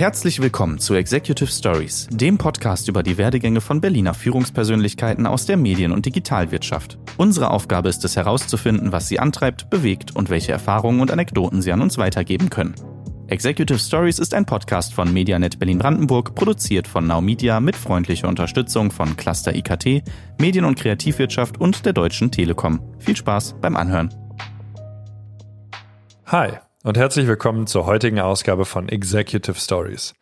Herzlich willkommen zu Executive Stories, dem Podcast über die Werdegänge von Berliner Führungspersönlichkeiten aus der Medien- und Digitalwirtschaft. Unsere Aufgabe ist es herauszufinden, was sie antreibt, bewegt und welche Erfahrungen und Anekdoten sie an uns weitergeben können. Executive Stories ist ein Podcast von Medianet Berlin-Brandenburg, produziert von Now Media mit freundlicher Unterstützung von Cluster IKT, Medien- und Kreativwirtschaft und der Deutschen Telekom. Viel Spaß beim Anhören. Hi und herzlich willkommen zur heutigen Ausgabe von Executive Stories.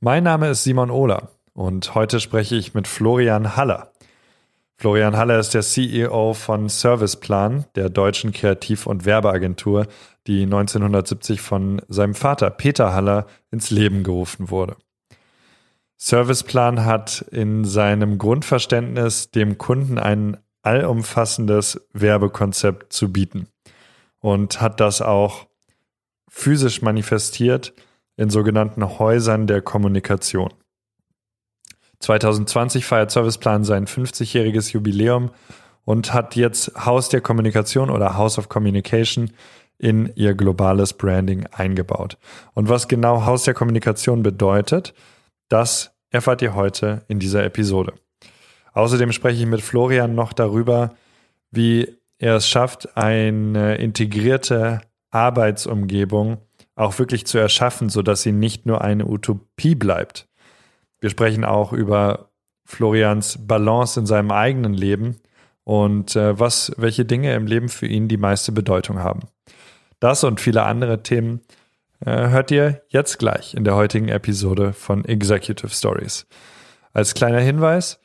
Mein Name ist Simon Ohler und heute spreche ich mit Florian Haller. Florian Haller ist der CEO von Serviceplan, der deutschen Kreativ- und Werbeagentur, die 1970 von seinem Vater Peter Haller ins Leben gerufen wurde. Serviceplan hat in seinem Grundverständnis dem Kunden ein allumfassendes Werbekonzept zu bieten und hat das auch physisch manifestiert in sogenannten Häusern der Kommunikation. 2020 feiert Serviceplan sein 50-jähriges Jubiläum und hat jetzt Haus der Kommunikation oder House of Communication in ihr globales Branding eingebaut. Und was genau Haus der Kommunikation bedeutet, das erfahrt ihr heute in dieser Episode. Außerdem spreche ich mit Florian noch darüber, wie er es schafft, eine integrierte Arbeitsumgebung auch wirklich zu erschaffen, sodass sie nicht nur eine Utopie bleibt. Wir sprechen auch über Florians Balance in seinem eigenen Leben und äh, was, welche Dinge im Leben für ihn die meiste Bedeutung haben. Das und viele andere Themen äh, hört ihr jetzt gleich in der heutigen Episode von Executive Stories. Als kleiner Hinweis,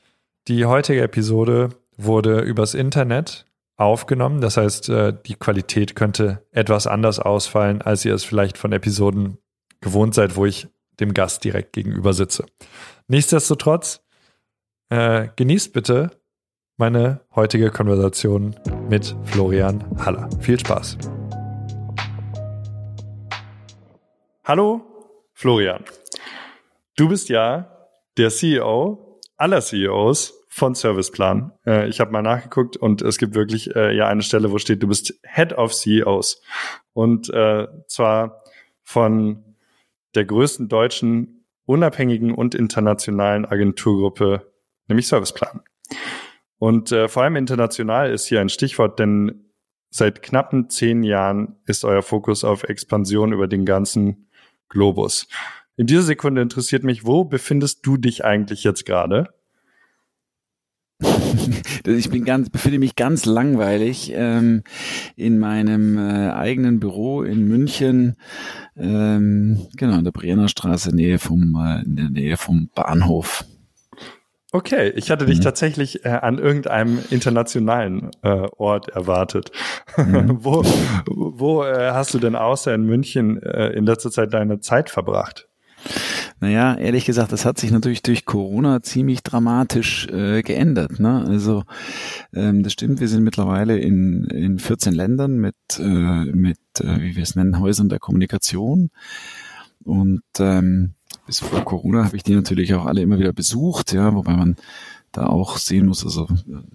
die heutige Episode wurde übers Internet aufgenommen. Das heißt, äh, die Qualität könnte etwas anders ausfallen, als ihr es vielleicht von Episoden gewohnt seid, wo ich dem Gast direkt gegenüber sitze. Nichtsdestotrotz, äh, genießt bitte meine heutige Konversation mit Florian Haller. Viel Spaß. Hallo, Florian. Du bist ja der CEO aller CEOs von Serviceplan. Äh, ich habe mal nachgeguckt und es gibt wirklich äh, ja eine Stelle, wo steht, du bist Head of CEOs. Und äh, zwar von der größten deutschen unabhängigen und internationalen Agenturgruppe, nämlich Serviceplan. Und äh, vor allem international ist hier ein Stichwort, denn seit knappen zehn Jahren ist euer Fokus auf Expansion über den ganzen Globus. In dieser Sekunde interessiert mich, wo befindest du dich eigentlich jetzt gerade? Ich bin ganz, befinde mich ganz langweilig ähm, in meinem äh, eigenen Büro in München, ähm, genau in der Brienner Straße, Nähe vom, äh, in der Nähe vom Bahnhof. Okay, ich hatte dich mhm. tatsächlich äh, an irgendeinem internationalen äh, Ort erwartet. Mhm. wo wo äh, hast du denn außer in München äh, in letzter Zeit deine Zeit verbracht? Naja, ehrlich gesagt, das hat sich natürlich durch Corona ziemlich dramatisch äh, geändert. Ne? Also ähm, das stimmt, wir sind mittlerweile in, in 14 Ländern mit, äh, mit äh, wie wir es nennen, Häusern der Kommunikation. Und ähm, bis vor Corona habe ich die natürlich auch alle immer wieder besucht, ja, wobei man da auch sehen muss, also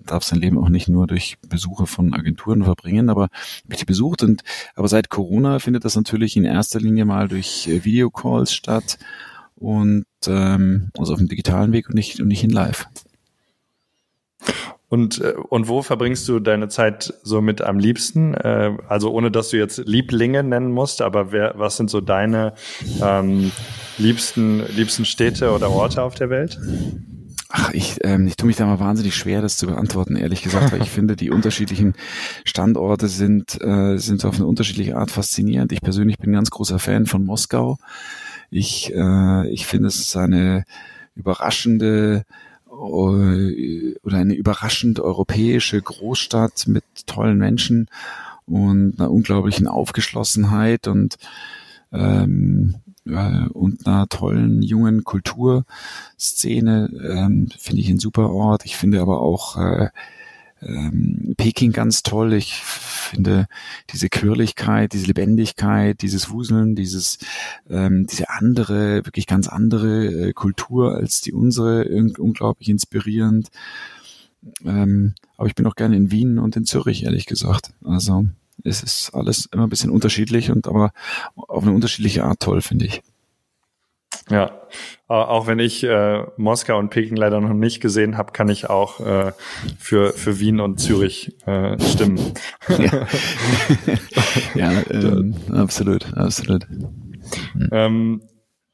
darf sein Leben auch nicht nur durch Besuche von Agenturen verbringen, aber habe ich die besucht und aber seit Corona findet das natürlich in erster Linie mal durch äh, Videocalls statt und ähm, also auf dem digitalen Weg und nicht, und nicht in live. Und, äh, und wo verbringst du deine Zeit so mit am liebsten? Äh, also ohne dass du jetzt Lieblinge nennen musst, aber wer, was sind so deine ähm, liebsten, liebsten Städte oder Orte auf der Welt? Ach, ich, ähm, ich tue mich da mal wahnsinnig schwer, das zu beantworten, ehrlich gesagt, weil ich finde, die unterschiedlichen Standorte sind, äh, sind auf eine unterschiedliche Art faszinierend. Ich persönlich bin ein ganz großer Fan von Moskau. Ich, äh, ich finde, es eine überraschende äh, oder eine überraschend europäische Großstadt mit tollen Menschen und einer unglaublichen Aufgeschlossenheit und ähm, äh, und einer tollen jungen Kulturszene ähm, finde ich ein super Ort. Ich finde aber auch äh, ähm, Peking ganz toll. Ich finde diese Quirligkeit, diese Lebendigkeit, dieses Wuseln, dieses ähm, diese andere, wirklich ganz andere äh, Kultur als die unsere, unglaublich inspirierend. Ähm, aber ich bin auch gerne in Wien und in Zürich, ehrlich gesagt. Also es ist alles immer ein bisschen unterschiedlich und aber auf eine unterschiedliche Art toll, finde ich. Ja, auch wenn ich äh, Moskau und Peking leider noch nicht gesehen habe, kann ich auch äh, für, für Wien und Zürich äh, stimmen. Ja, ja ähm, absolut, absolut. Hm. Ähm,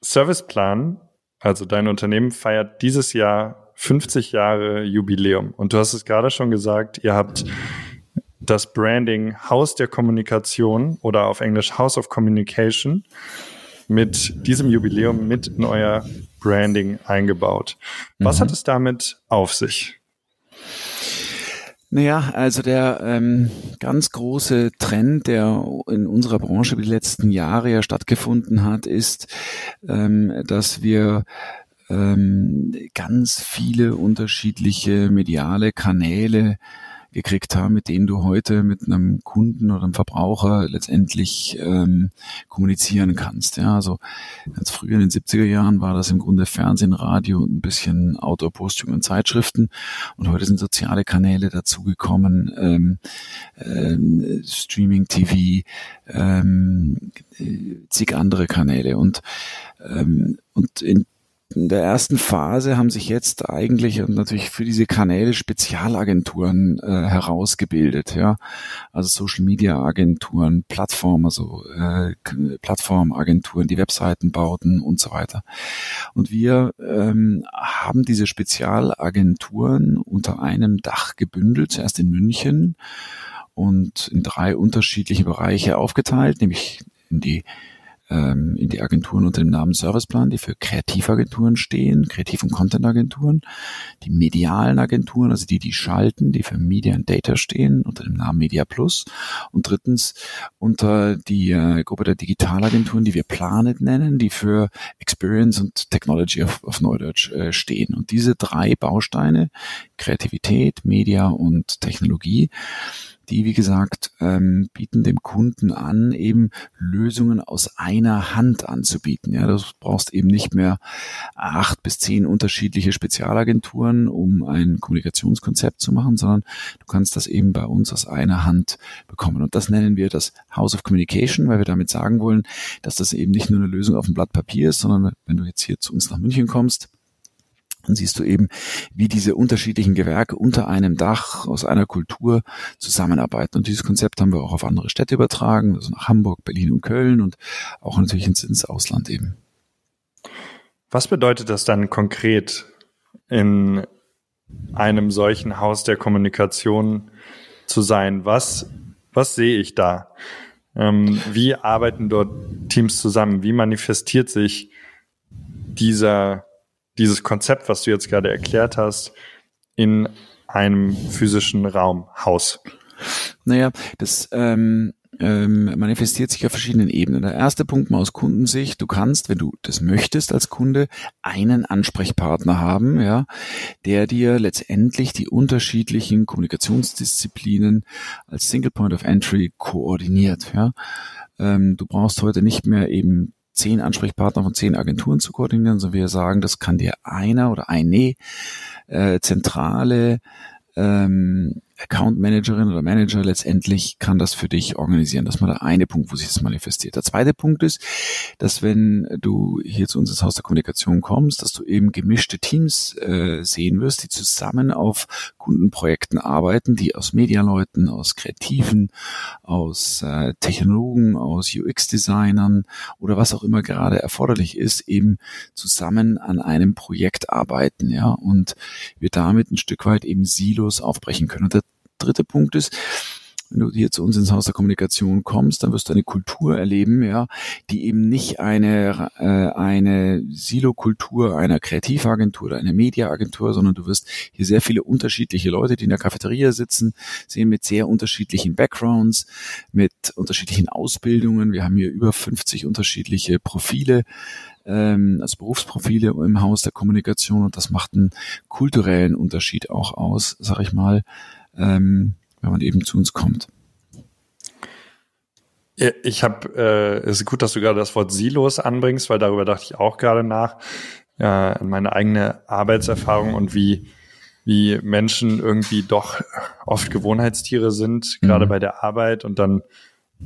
Serviceplan, also dein Unternehmen, feiert dieses Jahr 50 Jahre Jubiläum. Und du hast es gerade schon gesagt, ihr habt das Branding Haus der Kommunikation oder auf Englisch House of Communication mit diesem Jubiläum mit in euer Branding eingebaut. Was mhm. hat es damit auf sich? Naja, also der ähm, ganz große Trend, der in unserer Branche die letzten Jahre ja stattgefunden hat, ist, ähm, dass wir ähm, ganz viele unterschiedliche mediale Kanäle gekriegt haben, mit denen du heute mit einem Kunden oder einem Verbraucher letztendlich ähm, kommunizieren kannst. Ja, also ganz früher in den 70er Jahren war das im Grunde Fernsehen, Radio und ein bisschen Outdoor-Posting und Zeitschriften. Und heute sind soziale Kanäle dazugekommen, ähm, ähm, Streaming, TV, ähm, zig andere Kanäle. Und, ähm, und in in der ersten Phase haben sich jetzt eigentlich und natürlich für diese Kanäle Spezialagenturen äh, herausgebildet, ja, also Social Media Agenturen, Plattformen, also äh, Plattformagenturen, die Webseiten bauten und so weiter. Und wir ähm, haben diese Spezialagenturen unter einem Dach gebündelt, zuerst in München und in drei unterschiedliche Bereiche aufgeteilt, nämlich in die ähm, in die Agenturen unter dem Namen Serviceplan, die für Kreativagenturen stehen, Kreativ- und Content-Agenturen, die medialen Agenturen, also die, die schalten, die für Media and Data stehen, unter dem Namen Media Plus und drittens unter die äh, Gruppe der Digitalagenturen, die wir Planet nennen, die für Experience und Technology auf, auf Neudeutsch äh, stehen. Und diese drei Bausteine, Kreativität, Media und Technologie, die, wie gesagt, ähm, bieten dem Kunden an, eben Lösungen aus einer Hand anzubieten. Ja, du brauchst eben nicht mehr acht bis zehn unterschiedliche Spezialagenturen, um ein Kommunikationskonzept zu machen, sondern du kannst das eben bei uns aus einer Hand bekommen. Und das nennen wir das House of Communication, weil wir damit sagen wollen, dass das eben nicht nur eine Lösung auf dem Blatt Papier ist, sondern wenn du jetzt hier zu uns nach München kommst, dann siehst du eben, wie diese unterschiedlichen Gewerke unter einem Dach aus einer Kultur zusammenarbeiten. Und dieses Konzept haben wir auch auf andere Städte übertragen, also nach Hamburg, Berlin und Köln und auch natürlich ins, ins Ausland eben. Was bedeutet das dann konkret in einem solchen Haus der Kommunikation zu sein? Was, was sehe ich da? Ähm, wie arbeiten dort Teams zusammen? Wie manifestiert sich dieser dieses Konzept, was du jetzt gerade erklärt hast, in einem physischen Raum, Haus? Naja, das ähm, ähm, manifestiert sich auf verschiedenen Ebenen. Der erste Punkt mal aus Kundensicht, du kannst, wenn du das möchtest als Kunde, einen Ansprechpartner haben, ja, der dir letztendlich die unterschiedlichen Kommunikationsdisziplinen als Single Point of Entry koordiniert. Ja. Ähm, du brauchst heute nicht mehr eben zehn Ansprechpartner von zehn Agenturen zu koordinieren, sondern wir sagen, das kann dir einer oder eine äh, zentrale ähm, Account Managerin oder Manager letztendlich kann das für dich organisieren. Das ist mal der eine Punkt, wo sich das manifestiert. Der zweite Punkt ist, dass wenn du hier zu uns ins Haus der Kommunikation kommst, dass du eben gemischte Teams äh, sehen wirst, die zusammen auf Kundenprojekten arbeiten, die aus Medialeuten, aus Kreativen, aus äh, Technologen, aus UX-Designern oder was auch immer gerade erforderlich ist, eben zusammen an einem Projekt arbeiten, ja, und wir damit ein Stück weit eben Silos aufbrechen können. Und der dritte Punkt ist, wenn du hier zu uns ins Haus der Kommunikation kommst, dann wirst du eine Kultur erleben, ja, die eben nicht eine äh, eine Silo-Kultur einer Kreativagentur oder einer Mediaagentur, sondern du wirst hier sehr viele unterschiedliche Leute, die in der Cafeteria sitzen, sehen mit sehr unterschiedlichen Backgrounds, mit unterschiedlichen Ausbildungen. Wir haben hier über 50 unterschiedliche Profile ähm, also Berufsprofile im Haus der Kommunikation und das macht einen kulturellen Unterschied auch aus, sag ich mal, ähm, wenn man eben zu uns kommt. Ich habe, äh, es ist gut, dass du gerade das Wort Silos anbringst, weil darüber dachte ich auch gerade nach, an meine eigene Arbeitserfahrung und wie, wie Menschen irgendwie doch oft Gewohnheitstiere sind, gerade mhm. bei der Arbeit und dann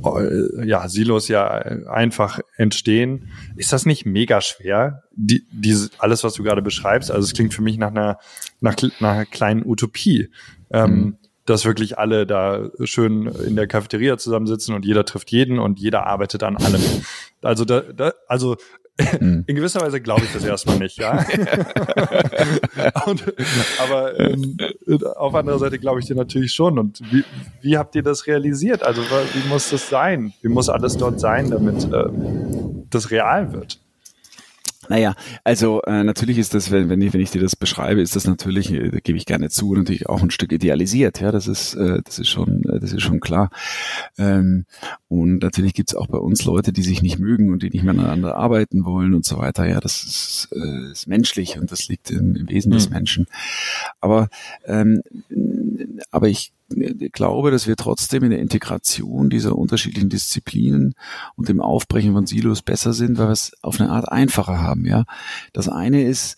äh, ja, Silos ja einfach entstehen. Ist das nicht mega schwer, die, diese, alles, was du gerade beschreibst? Also es klingt für mich nach einer, nach, nach einer kleinen Utopie. Ähm, mhm. Dass wirklich alle da schön in der Cafeteria zusammensitzen und jeder trifft jeden und jeder arbeitet an allem. Also da, da also hm. In gewisser Weise glaube ich das erstmal nicht, ja. und, aber ähm, auf anderer Seite glaube ich dir natürlich schon. Und wie, wie habt ihr das realisiert? Also wie muss das sein? Wie muss alles dort sein, damit ähm, das real wird? Naja, also äh, natürlich ist das, wenn, wenn, ich, wenn ich dir das beschreibe, ist das natürlich, äh, da gebe ich gerne zu, natürlich auch ein Stück idealisiert. Ja, das ist, äh, das ist schon, äh, das ist schon klar. Ähm, und natürlich gibt's auch bei uns Leute, die sich nicht mögen und die nicht miteinander arbeiten wollen und so weiter. Ja, das ist, äh, ist menschlich und das liegt im, im Wesen mhm. des Menschen. Aber, ähm, aber ich glaube, dass wir trotzdem in der Integration dieser unterschiedlichen Disziplinen und dem Aufbrechen von Silos besser sind, weil wir es auf eine Art einfacher haben. Ja, das eine ist,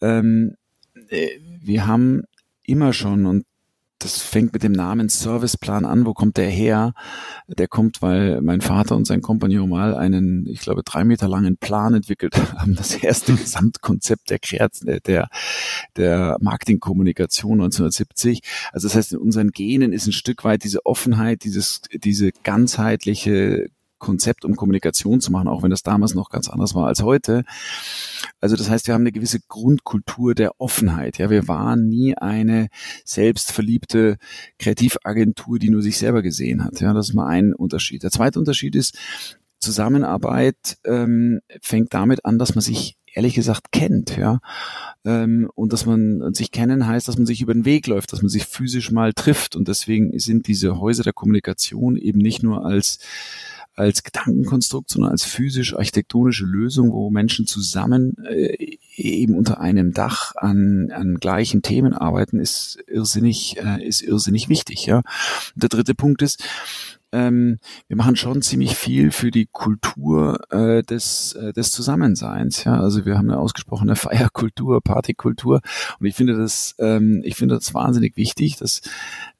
ähm, äh, wir haben immer schon und das fängt mit dem Namen Serviceplan an. Wo kommt der her? Der kommt, weil mein Vater und sein Kompagnon mal einen, ich glaube, drei Meter langen Plan entwickelt haben. Das erste Gesamtkonzept der, der, der Marketingkommunikation 1970. Also das heißt, in unseren Genen ist ein Stück weit diese Offenheit, dieses, diese ganzheitliche Konzept, um Kommunikation zu machen, auch wenn das damals noch ganz anders war als heute. Also das heißt, wir haben eine gewisse Grundkultur der Offenheit. Ja, wir waren nie eine selbstverliebte Kreativagentur, die nur sich selber gesehen hat. Ja, das ist mal ein Unterschied. Der zweite Unterschied ist, Zusammenarbeit ähm, fängt damit an, dass man sich ehrlich gesagt kennt, ja. Ähm, und dass man sich kennen heißt, dass man sich über den Weg läuft, dass man sich physisch mal trifft. Und deswegen sind diese Häuser der Kommunikation eben nicht nur als als Gedankenkonstrukt, sondern als physisch-architektonische Lösung, wo Menschen zusammen äh, eben unter einem Dach an, an gleichen Themen arbeiten, ist irrsinnig, äh, ist irrsinnig wichtig. Ja. Der dritte Punkt ist, ähm, wir machen schon ziemlich viel für die Kultur äh, des, äh, des Zusammenseins. Ja, also wir haben eine ausgesprochene Feierkultur, Partykultur, und ich finde das, ähm, ich finde das wahnsinnig wichtig, dass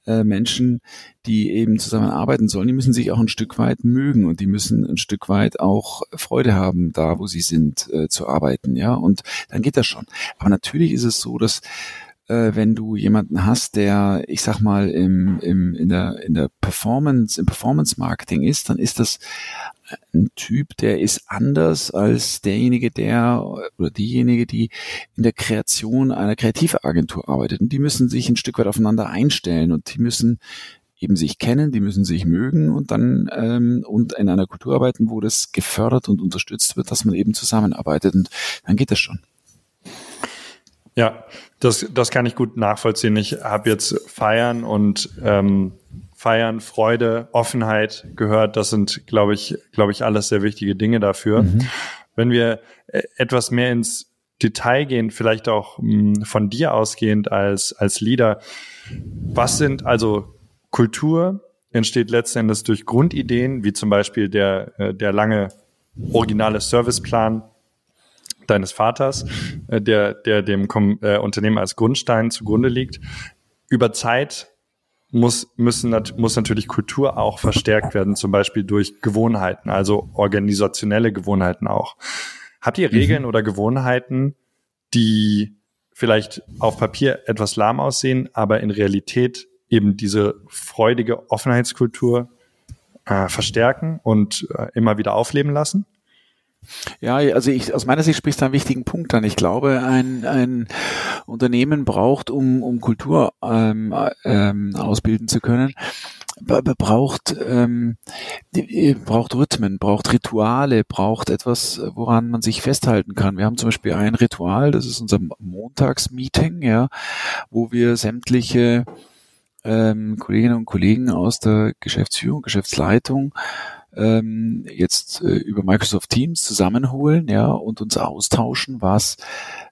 äh, Menschen, die eben zusammenarbeiten sollen, die müssen sich auch ein Stück weit mögen und die müssen ein Stück weit auch Freude haben, da wo sie sind, äh, zu arbeiten. Ja, und dann geht das schon. Aber natürlich ist es so, dass äh, wenn du jemanden hast, der, ich sag mal, im, im, in der, in der Performance, im Performance Marketing ist, dann ist das ein Typ, der ist anders als derjenige, der oder diejenige, die in der Kreation einer Kreativagentur arbeitet. Und die müssen sich ein Stück weit aufeinander einstellen und die müssen eben sich kennen, die müssen sich mögen und dann ähm, und in einer Kultur arbeiten, wo das gefördert und unterstützt wird, dass man eben zusammenarbeitet und dann geht das schon. Ja, das, das kann ich gut nachvollziehen. Ich habe jetzt Feiern und ähm, Feiern, Freude, Offenheit gehört. Das sind, glaube ich, glaube ich, alles sehr wichtige Dinge dafür. Mhm. Wenn wir äh, etwas mehr ins Detail gehen, vielleicht auch hm, von dir ausgehend als, als Leader, was sind also Kultur entsteht letzten Endes durch Grundideen, wie zum Beispiel der, äh, der lange originale Serviceplan deines Vaters, äh, der, der dem Unternehmen als Grundstein zugrunde liegt. Über Zeit muss, müssen, muss natürlich Kultur auch verstärkt werden, zum Beispiel durch Gewohnheiten, also organisationelle Gewohnheiten auch. Habt ihr Regeln mhm. oder Gewohnheiten, die vielleicht auf Papier etwas lahm aussehen, aber in Realität eben diese freudige Offenheitskultur äh, verstärken und äh, immer wieder aufleben lassen? Ja, also ich, aus meiner Sicht sprichst du einen wichtigen Punkt an. Ich glaube, ein, ein Unternehmen braucht, um, um Kultur ähm, ähm, ausbilden zu können, braucht, ähm, braucht Rhythmen, braucht Rituale, braucht etwas, woran man sich festhalten kann. Wir haben zum Beispiel ein Ritual, das ist unser Montagsmeeting, ja, wo wir sämtliche ähm, Kolleginnen und Kollegen aus der Geschäftsführung, Geschäftsleitung ähm, jetzt äh, über Microsoft Teams zusammenholen, ja, und uns austauschen, was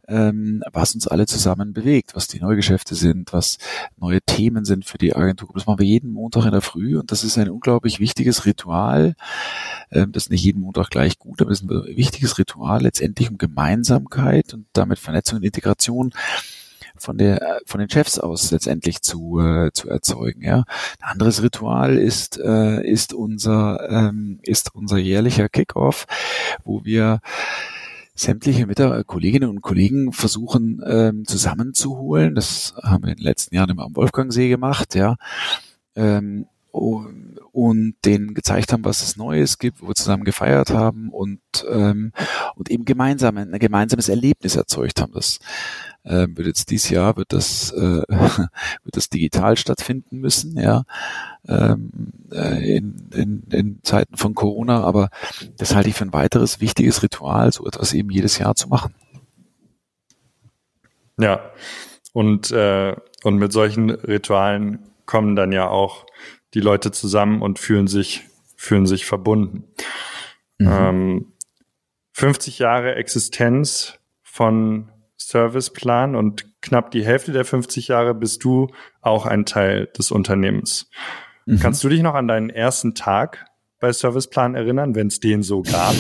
ähm, was uns alle zusammen bewegt, was die Neugeschäfte sind, was neue Themen sind für die Agentur. Das machen wir jeden Montag in der Früh und das ist ein unglaublich wichtiges Ritual. Ähm, das ist nicht jeden Montag gleich gut, aber es ist ein wichtiges Ritual letztendlich um Gemeinsamkeit und damit Vernetzung und Integration von der von den Chefs aus letztendlich zu äh, zu erzeugen. Ja, ein anderes Ritual ist äh, ist unser ähm, ist unser jährlicher Kickoff, wo wir sämtliche Mitarbeiter, Kolleginnen und Kollegen versuchen ähm, zusammenzuholen. Das haben wir in den letzten Jahren immer am Wolfgangsee gemacht, ja. Ähm, und denen gezeigt haben, was es Neues gibt, wo wir zusammen gefeiert haben und, ähm, und eben gemeinsam ein gemeinsames Erlebnis erzeugt haben. Das äh, wird jetzt dieses Jahr wird das äh, wird das digital stattfinden müssen, ja, ähm, äh, in, in, in Zeiten von Corona. Aber das halte ich für ein weiteres wichtiges Ritual, so etwas eben jedes Jahr zu machen. Ja, und äh, und mit solchen Ritualen kommen dann ja auch die Leute zusammen und fühlen sich, fühlen sich verbunden. Mhm. Ähm, 50 Jahre Existenz von Serviceplan und knapp die Hälfte der 50 Jahre bist du auch ein Teil des Unternehmens. Mhm. Kannst du dich noch an deinen ersten Tag bei Serviceplan erinnern, wenn es den so gab?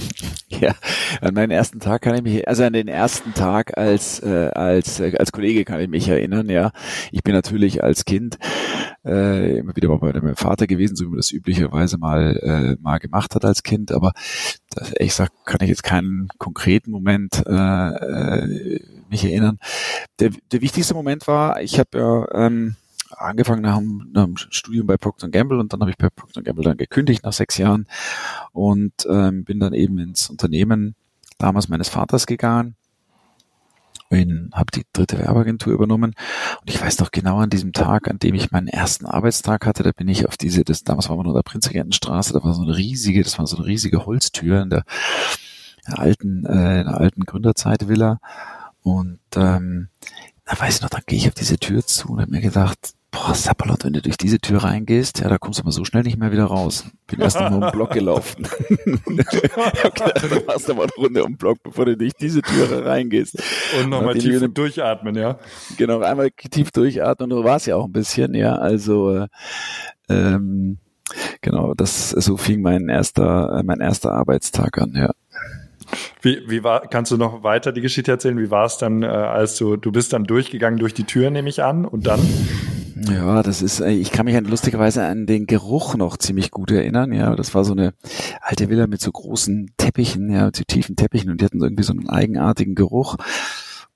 ja, an meinen ersten Tag kann ich mich, also an den ersten Tag als äh, als äh, als Kollege kann ich mich erinnern. Ja, ich bin natürlich als Kind äh, immer wieder mal bei meinem Vater gewesen, so wie man das üblicherweise mal äh, mal gemacht hat als Kind. Aber das, ehrlich gesagt kann ich jetzt keinen konkreten Moment äh, äh, mich erinnern. Der, der wichtigste Moment war, ich habe ja ähm, angefangen dem, nach dem Studium bei Procter Gamble und dann habe ich bei Procter Gamble dann gekündigt nach sechs Jahren und ähm, bin dann eben ins Unternehmen damals meines Vaters gegangen bin, habe die dritte Werbeagentur übernommen und ich weiß noch genau an diesem Tag, an dem ich meinen ersten Arbeitstag hatte, da bin ich auf diese, das damals war man nur der Prinzregentenstraße, da war so eine riesige, das war so eine riesige Holztür in der, der alten, äh, in der alten Gründerzeit-Villa und ähm, da weiß ich noch, dann gehe ich auf diese Tür zu und habe mir gedacht, boah, Sapperlot, wenn du durch diese Tür reingehst, ja, da kommst du mal so schnell nicht mehr wieder raus. Bin erst noch um den Block gelaufen. okay, du machst aber eine Runde um den Block, bevor du durch diese Tür reingehst. Und nochmal tief den, durchatmen, ja. Genau, einmal tief durchatmen, du warst ja auch ein bisschen, ja, also, äh, ähm, genau, das, so fing mein erster, mein erster Arbeitstag an, ja. Wie, wie war, kannst du noch weiter die Geschichte erzählen? Wie war es dann, äh, als du, du bist dann durchgegangen durch die Tür, nehme ich an, und dann? Ja, das ist, äh, ich kann mich lustigerweise an den Geruch noch ziemlich gut erinnern. Ja, das war so eine alte Villa mit so großen Teppichen, ja, zu tiefen Teppichen und die hatten irgendwie so einen eigenartigen Geruch.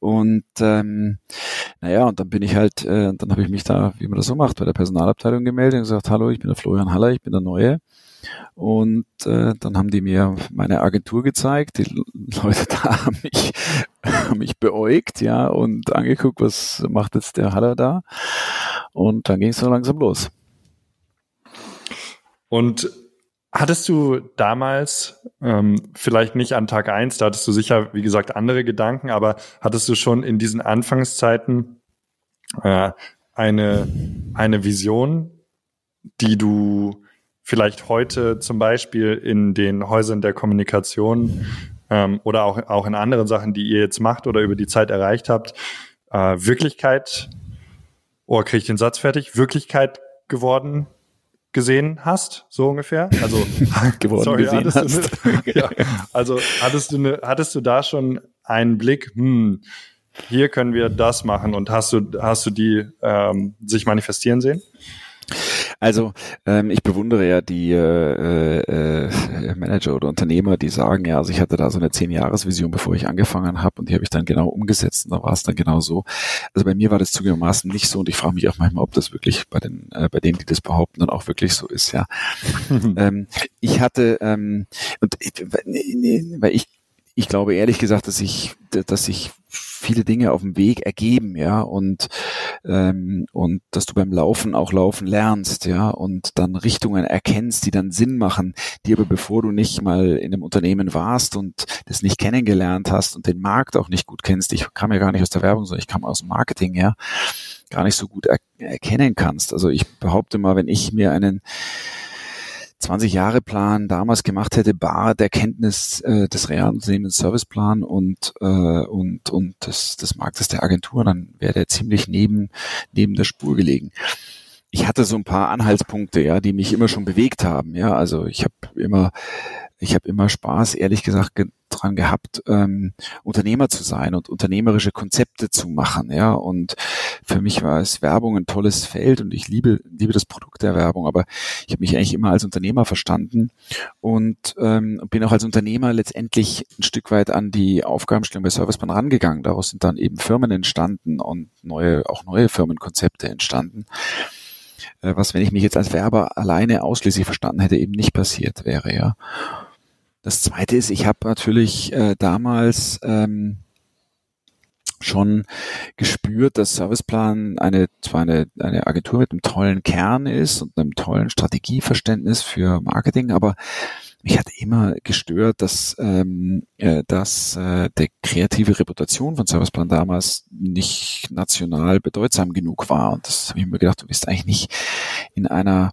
Und ähm, naja, und dann bin ich halt, äh, dann habe ich mich da, wie man das so macht, bei der Personalabteilung gemeldet und gesagt, hallo, ich bin der Florian Haller, ich bin der Neue. Und äh, dann haben die mir meine Agentur gezeigt. Die Leute da haben mich, haben mich beäugt, ja, und angeguckt, was macht jetzt der Haller da. Und dann ging es so langsam los. Und hattest du damals, ähm, vielleicht nicht an Tag eins, da hattest du sicher, wie gesagt, andere Gedanken, aber hattest du schon in diesen Anfangszeiten äh, eine, eine Vision, die du vielleicht heute zum Beispiel in den Häusern der Kommunikation ähm, oder auch, auch in anderen Sachen, die ihr jetzt macht oder über die Zeit erreicht habt, äh, Wirklichkeit oh, kriege ich den Satz fertig, Wirklichkeit geworden gesehen hast, so ungefähr. Also geworden sorry, gesehen hast. Eine, ja, also hattest du eine, hattest du da schon einen Blick, hm, hier können wir das machen und hast du hast du die ähm, sich manifestieren sehen? Also ähm, ich bewundere ja die äh, äh, Manager oder Unternehmer, die sagen, ja, also ich hatte da so eine zehn-Jahres-Vision, bevor ich angefangen habe und die habe ich dann genau umgesetzt und da war es dann genau so. Also bei mir war das zugegebenermaßen nicht so und ich frage mich auch manchmal, ob das wirklich bei den äh, bei denen, die das behaupten, dann auch wirklich so ist, ja. ähm, ich hatte ähm, und weil ich ich glaube ehrlich gesagt, dass ich, dass ich viele Dinge auf dem Weg ergeben, ja, und ähm, und dass du beim Laufen auch laufen lernst, ja, und dann Richtungen erkennst, die dann Sinn machen, die aber bevor du nicht mal in einem Unternehmen warst und das nicht kennengelernt hast und den Markt auch nicht gut kennst, ich kam ja gar nicht aus der Werbung, sondern ich kam aus dem Marketing, ja, gar nicht so gut er erkennen kannst. Also ich behaupte mal, wenn ich mir einen 20 Jahre Plan damals gemacht hätte, bar der Kenntnis äh, des realen Unternehmens Serviceplan und äh, und und des, des Marktes der Agentur, dann wäre der ziemlich neben neben der Spur gelegen. Ich hatte so ein paar Anhaltspunkte, ja, die mich immer schon bewegt haben, ja. Also ich habe immer ich habe immer Spaß, ehrlich gesagt, dran gehabt, ähm, Unternehmer zu sein und unternehmerische Konzepte zu machen. Ja, und für mich war es Werbung ein tolles Feld und ich liebe liebe das Produkt der Werbung, aber ich habe mich eigentlich immer als Unternehmer verstanden und ähm, bin auch als Unternehmer letztendlich ein Stück weit an die Aufgabenstellung bei Serviceman rangegangen. Daraus sind dann eben Firmen entstanden und neue auch neue Firmenkonzepte entstanden. Äh, was, wenn ich mich jetzt als Werber alleine ausschließlich verstanden hätte, eben nicht passiert wäre, ja. Das zweite ist, ich habe natürlich äh, damals ähm, schon gespürt, dass Serviceplan eine zwar eine, eine Agentur mit einem tollen Kern ist und einem tollen Strategieverständnis für Marketing, aber mich hat immer gestört, dass, ähm, äh, dass äh, der kreative Reputation von Serviceplan damals nicht national bedeutsam genug war. Und das habe ich mir gedacht, du bist eigentlich nicht in einer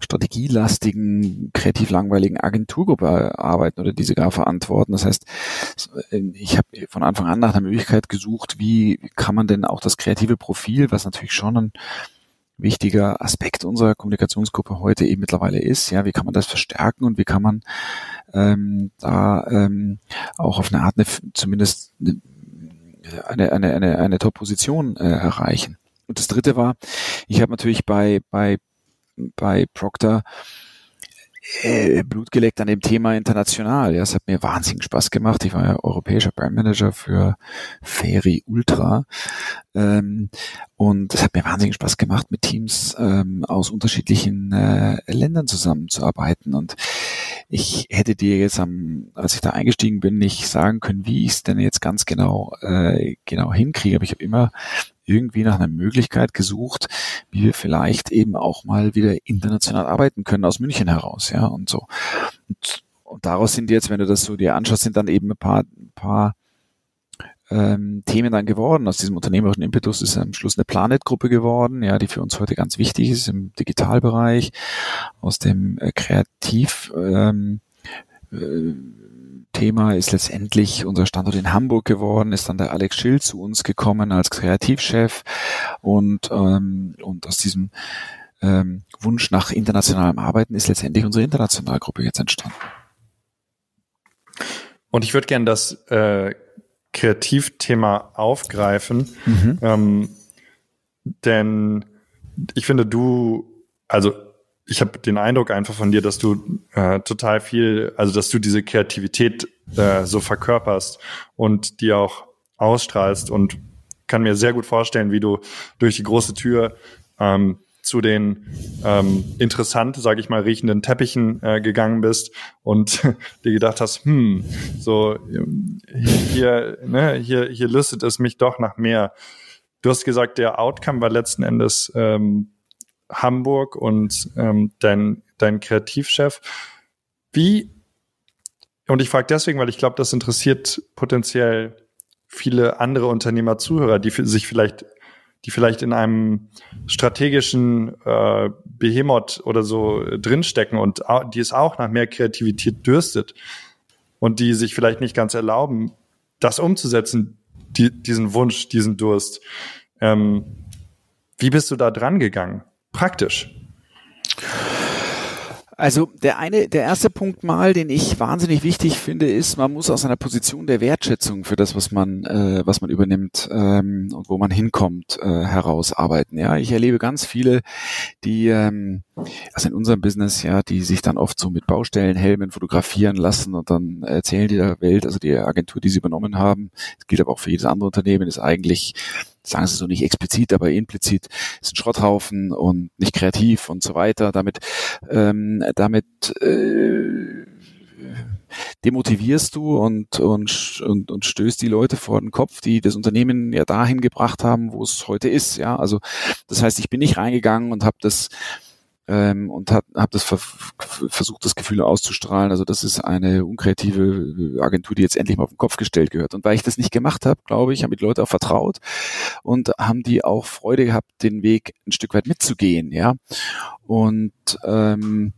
strategielastigen, kreativ langweiligen Agenturgruppe arbeiten oder diese gar verantworten. Das heißt, ich habe von Anfang an nach einer Möglichkeit gesucht, wie kann man denn auch das kreative Profil, was natürlich schon ein wichtiger Aspekt unserer Kommunikationsgruppe heute eben mittlerweile ist. Ja, wie kann man das verstärken und wie kann man ähm, da ähm, auch auf eine Art eine, zumindest eine, eine, eine, eine Top-Position äh, erreichen. Und das dritte war, ich habe natürlich bei, bei, bei Procter äh, Blut geleckt an dem Thema international. Ja, es hat mir wahnsinnig Spaß gemacht. Ich war ja europäischer Brandmanager für Ferry Ultra. Ähm, und es hat mir wahnsinnig Spaß gemacht, mit Teams ähm, aus unterschiedlichen äh, Ländern zusammenzuarbeiten. Und ich hätte dir jetzt am, als ich da eingestiegen bin, nicht sagen können, wie ich es denn jetzt ganz genau äh, genau hinkriege. Aber ich habe immer irgendwie nach einer Möglichkeit gesucht, wie wir vielleicht eben auch mal wieder international arbeiten können aus München heraus, ja, und so. Und, und daraus sind jetzt, wenn du das so dir anschaust, sind dann eben ein paar, ein paar ähm, Themen dann geworden. Aus diesem unternehmerischen Impetus ist am Schluss eine Planet-Gruppe geworden, ja, die für uns heute ganz wichtig ist im Digitalbereich. Aus dem äh, Kreativ ähm, äh, Thema ist letztendlich unser Standort in Hamburg geworden, ist dann der Alex Schill zu uns gekommen als Kreativchef und, ähm, und aus diesem ähm, Wunsch nach internationalem Arbeiten ist letztendlich unsere Internationalgruppe jetzt entstanden. Und ich würde gerne das äh, Kreativthema aufgreifen, mhm. ähm, denn ich finde, du, also ich habe den Eindruck einfach von dir, dass du äh, total viel, also dass du diese Kreativität äh, so verkörperst und die auch ausstrahlst und kann mir sehr gut vorstellen, wie du durch die große Tür ähm, zu den ähm, interessant, sage ich mal, riechenden Teppichen äh, gegangen bist und dir gedacht hast, hm, so hier, ne, hier, hier lüstet es mich doch nach mehr. Du hast gesagt, der Outcome war letzten Endes ähm, Hamburg und ähm, dein, dein Kreativchef. Wie, und ich frage deswegen, weil ich glaube, das interessiert potenziell viele andere Unternehmer, Zuhörer, die sich vielleicht, die vielleicht in einem strategischen äh, Behemoth oder so drinstecken und die es auch nach mehr Kreativität dürstet und die sich vielleicht nicht ganz erlauben, das umzusetzen, die, diesen Wunsch, diesen Durst. Ähm, wie bist du da dran gegangen? Praktisch? Also der eine, der erste Punkt mal, den ich wahnsinnig wichtig finde, ist, man muss aus einer Position der Wertschätzung für das, was man, äh, was man übernimmt ähm, und wo man hinkommt, äh, herausarbeiten. Ja, ich erlebe ganz viele, die, ähm, also in unserem Business, ja, die sich dann oft so mit Baustellenhelmen fotografieren lassen und dann erzählen die der Welt, also die Agentur, die sie übernommen haben, das gilt aber auch für jedes andere Unternehmen, ist eigentlich sagen sie so nicht explizit, aber implizit, ist ein Schrotthaufen und nicht kreativ und so weiter. Damit, ähm, damit äh, demotivierst du und, und, und, und stößt die Leute vor den Kopf, die das Unternehmen ja dahin gebracht haben, wo es heute ist. Ja, also das heißt, ich bin nicht reingegangen und habe das ähm, und habe hab das ver versucht, das Gefühl auszustrahlen. Also das ist eine unkreative Agentur, die jetzt endlich mal auf den Kopf gestellt gehört. Und weil ich das nicht gemacht habe, glaube ich, haben die Leute auch vertraut und haben die auch Freude gehabt, den Weg ein Stück weit mitzugehen. Ja, und ähm,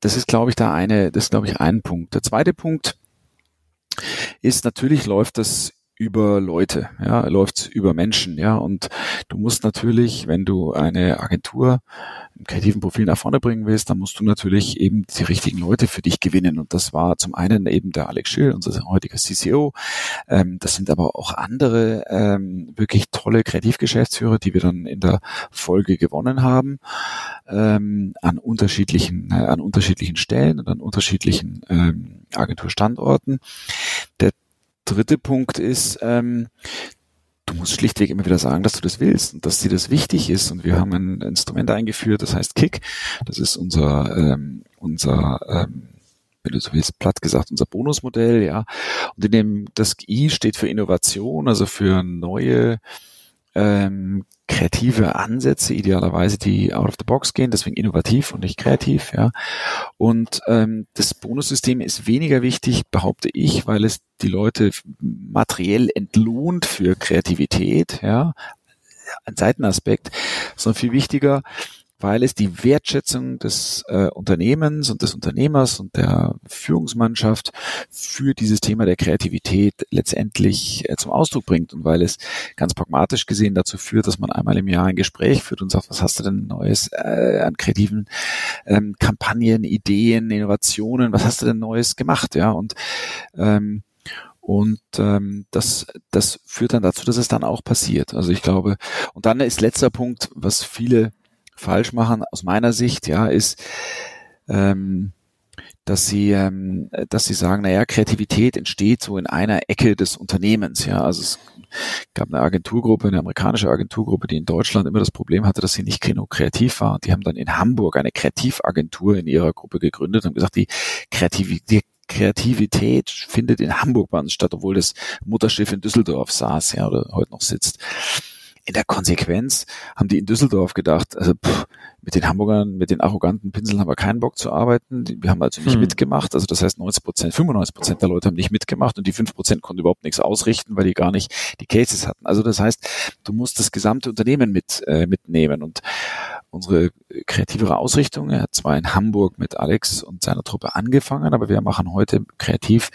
das ist, glaube ich, da eine, das ist, glaube ich, ein Punkt. Der zweite Punkt ist natürlich läuft das über Leute, ja, läuft über Menschen, ja. Und du musst natürlich, wenn du eine Agentur im kreativen Profil nach vorne bringen willst, dann musst du natürlich eben die richtigen Leute für dich gewinnen. Und das war zum einen eben der Alex Schill, unser heutiger CCO. Ähm, das sind aber auch andere ähm, wirklich tolle Kreativgeschäftsführer, die wir dann in der Folge gewonnen haben, ähm, an unterschiedlichen, äh, an unterschiedlichen Stellen und an unterschiedlichen ähm, Agenturstandorten. Der dritte Punkt ist, ähm, du musst schlichtweg immer wieder sagen, dass du das willst und dass dir das wichtig ist. Und wir haben ein Instrument eingeführt, das heißt Kick. Das ist unser, ähm, unser ähm, wenn du so willst, platt gesagt, unser Bonusmodell, ja. Und in dem, das I steht für Innovation, also für neue ähm, kreative Ansätze, idealerweise, die out of the box gehen, deswegen innovativ und nicht kreativ, ja. Und ähm, das Bonussystem ist weniger wichtig, behaupte ich, weil es die Leute materiell entlohnt für Kreativität, ja. Ein Seitenaspekt, sondern viel wichtiger, weil es die Wertschätzung des äh, Unternehmens und des Unternehmers und der Führungsmannschaft für dieses Thema der Kreativität letztendlich äh, zum Ausdruck bringt und weil es ganz pragmatisch gesehen dazu führt, dass man einmal im Jahr ein Gespräch führt und sagt, was hast du denn Neues äh, an kreativen ähm, Kampagnen, Ideen, Innovationen, was hast du denn Neues gemacht, ja und ähm, und ähm, das, das führt dann dazu, dass es dann auch passiert. Also ich glaube, und dann ist letzter Punkt, was viele falsch machen, aus meiner Sicht, ja, ist, ähm, dass sie, ähm, dass sie sagen, naja, Kreativität entsteht so in einer Ecke des Unternehmens, ja. Also es gab eine Agenturgruppe, eine amerikanische Agenturgruppe, die in Deutschland immer das Problem hatte, dass sie nicht genug kreativ war. Die haben dann in Hamburg eine Kreativagentur in ihrer Gruppe gegründet und gesagt, die Kreativität Kreativität findet in Hamburg bei uns statt, obwohl das Mutterschiff in Düsseldorf saß, ja, oder heute noch sitzt in der Konsequenz haben die in Düsseldorf gedacht, also pff, mit den Hamburgern, mit den arroganten Pinseln haben wir keinen Bock zu arbeiten. Wir haben also nicht hm. mitgemacht. Also das heißt 90 Prozent, 95 Prozent der Leute haben nicht mitgemacht und die 5 Prozent konnten überhaupt nichts ausrichten, weil die gar nicht die Cases hatten. Also das heißt, du musst das gesamte Unternehmen mit äh, mitnehmen und unsere kreativere Ausrichtung er hat zwar in Hamburg mit Alex und seiner Truppe angefangen, aber wir machen heute kreativ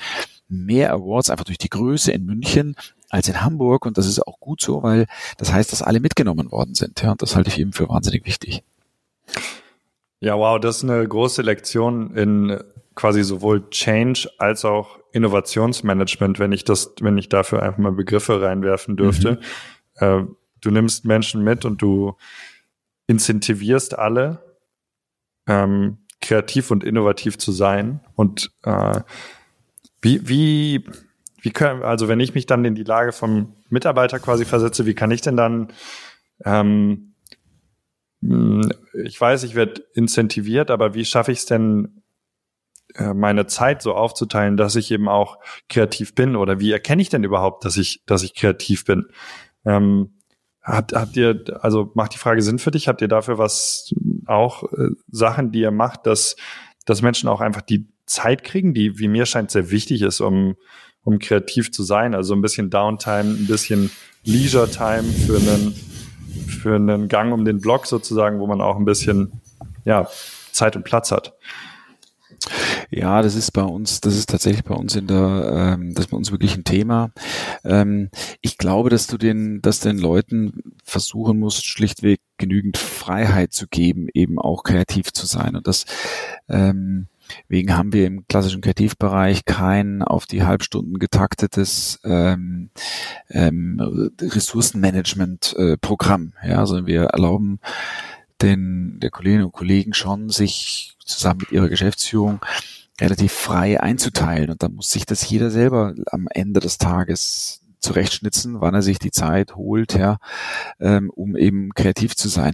mehr Awards einfach durch die Größe in München als in Hamburg und das ist auch gut so, weil das heißt, dass alle mitgenommen worden sind. Ja, und das halte ich eben für wahnsinnig wichtig. Ja, wow, das ist eine große Lektion in quasi sowohl Change als auch Innovationsmanagement, wenn ich das, wenn ich dafür einfach mal Begriffe reinwerfen dürfte. Mhm. Äh, du nimmst Menschen mit und du incentivierst alle, ähm, kreativ und innovativ zu sein. Und äh, wie, wie, wie können, also wenn ich mich dann in die Lage vom Mitarbeiter quasi versetze, wie kann ich denn dann, ähm, hm, ich weiß, ich werde incentiviert, aber wie schaffe ich es denn, äh, meine Zeit so aufzuteilen, dass ich eben auch kreativ bin? Oder wie erkenne ich denn überhaupt, dass ich, dass ich kreativ bin? Ähm, habt, habt ihr, also macht die Frage Sinn für dich? Habt ihr dafür was auch äh, Sachen, die ihr macht, dass, dass Menschen auch einfach die Zeit kriegen, die, wie mir scheint, sehr wichtig ist, um um kreativ zu sein. Also ein bisschen Downtime, ein bisschen Leisure Time für einen, für einen Gang um den Block sozusagen, wo man auch ein bisschen ja, Zeit und Platz hat. Ja, das ist bei uns, das ist tatsächlich bei uns in der, ähm, das ist bei uns wirklich ein Thema. Ähm, ich glaube, dass du den, dass den Leuten versuchen musst, schlichtweg genügend Freiheit zu geben, eben auch kreativ zu sein. Und das ähm, Wegen haben wir im klassischen Kreativbereich kein auf die Halbstunden getaktetes ähm, ähm, Ressourcenmanagement-Programm. Äh, ja, also wir erlauben den der Kolleginnen und Kollegen schon, sich zusammen mit ihrer Geschäftsführung relativ frei einzuteilen. Und da muss sich das jeder selber am Ende des Tages zurechtschnitzen, wann er sich die Zeit holt, ja, ähm, um eben kreativ zu sein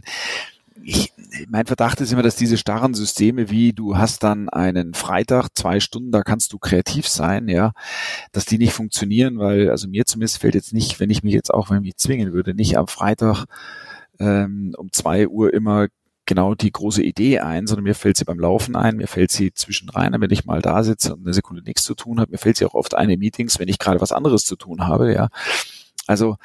ich, mein Verdacht ist immer, dass diese starren Systeme, wie du hast dann einen Freitag, zwei Stunden, da kannst du kreativ sein, ja, dass die nicht funktionieren, weil, also mir zumindest fällt jetzt nicht, wenn ich mich jetzt auch, wenn ich mich zwingen würde, nicht am Freitag ähm, um zwei Uhr immer genau die große Idee ein, sondern mir fällt sie beim Laufen ein, mir fällt sie zwischenrein, wenn ich mal da sitze und eine Sekunde nichts zu tun habe, mir fällt sie auch oft eine Meetings, wenn ich gerade was anderes zu tun habe, ja. Also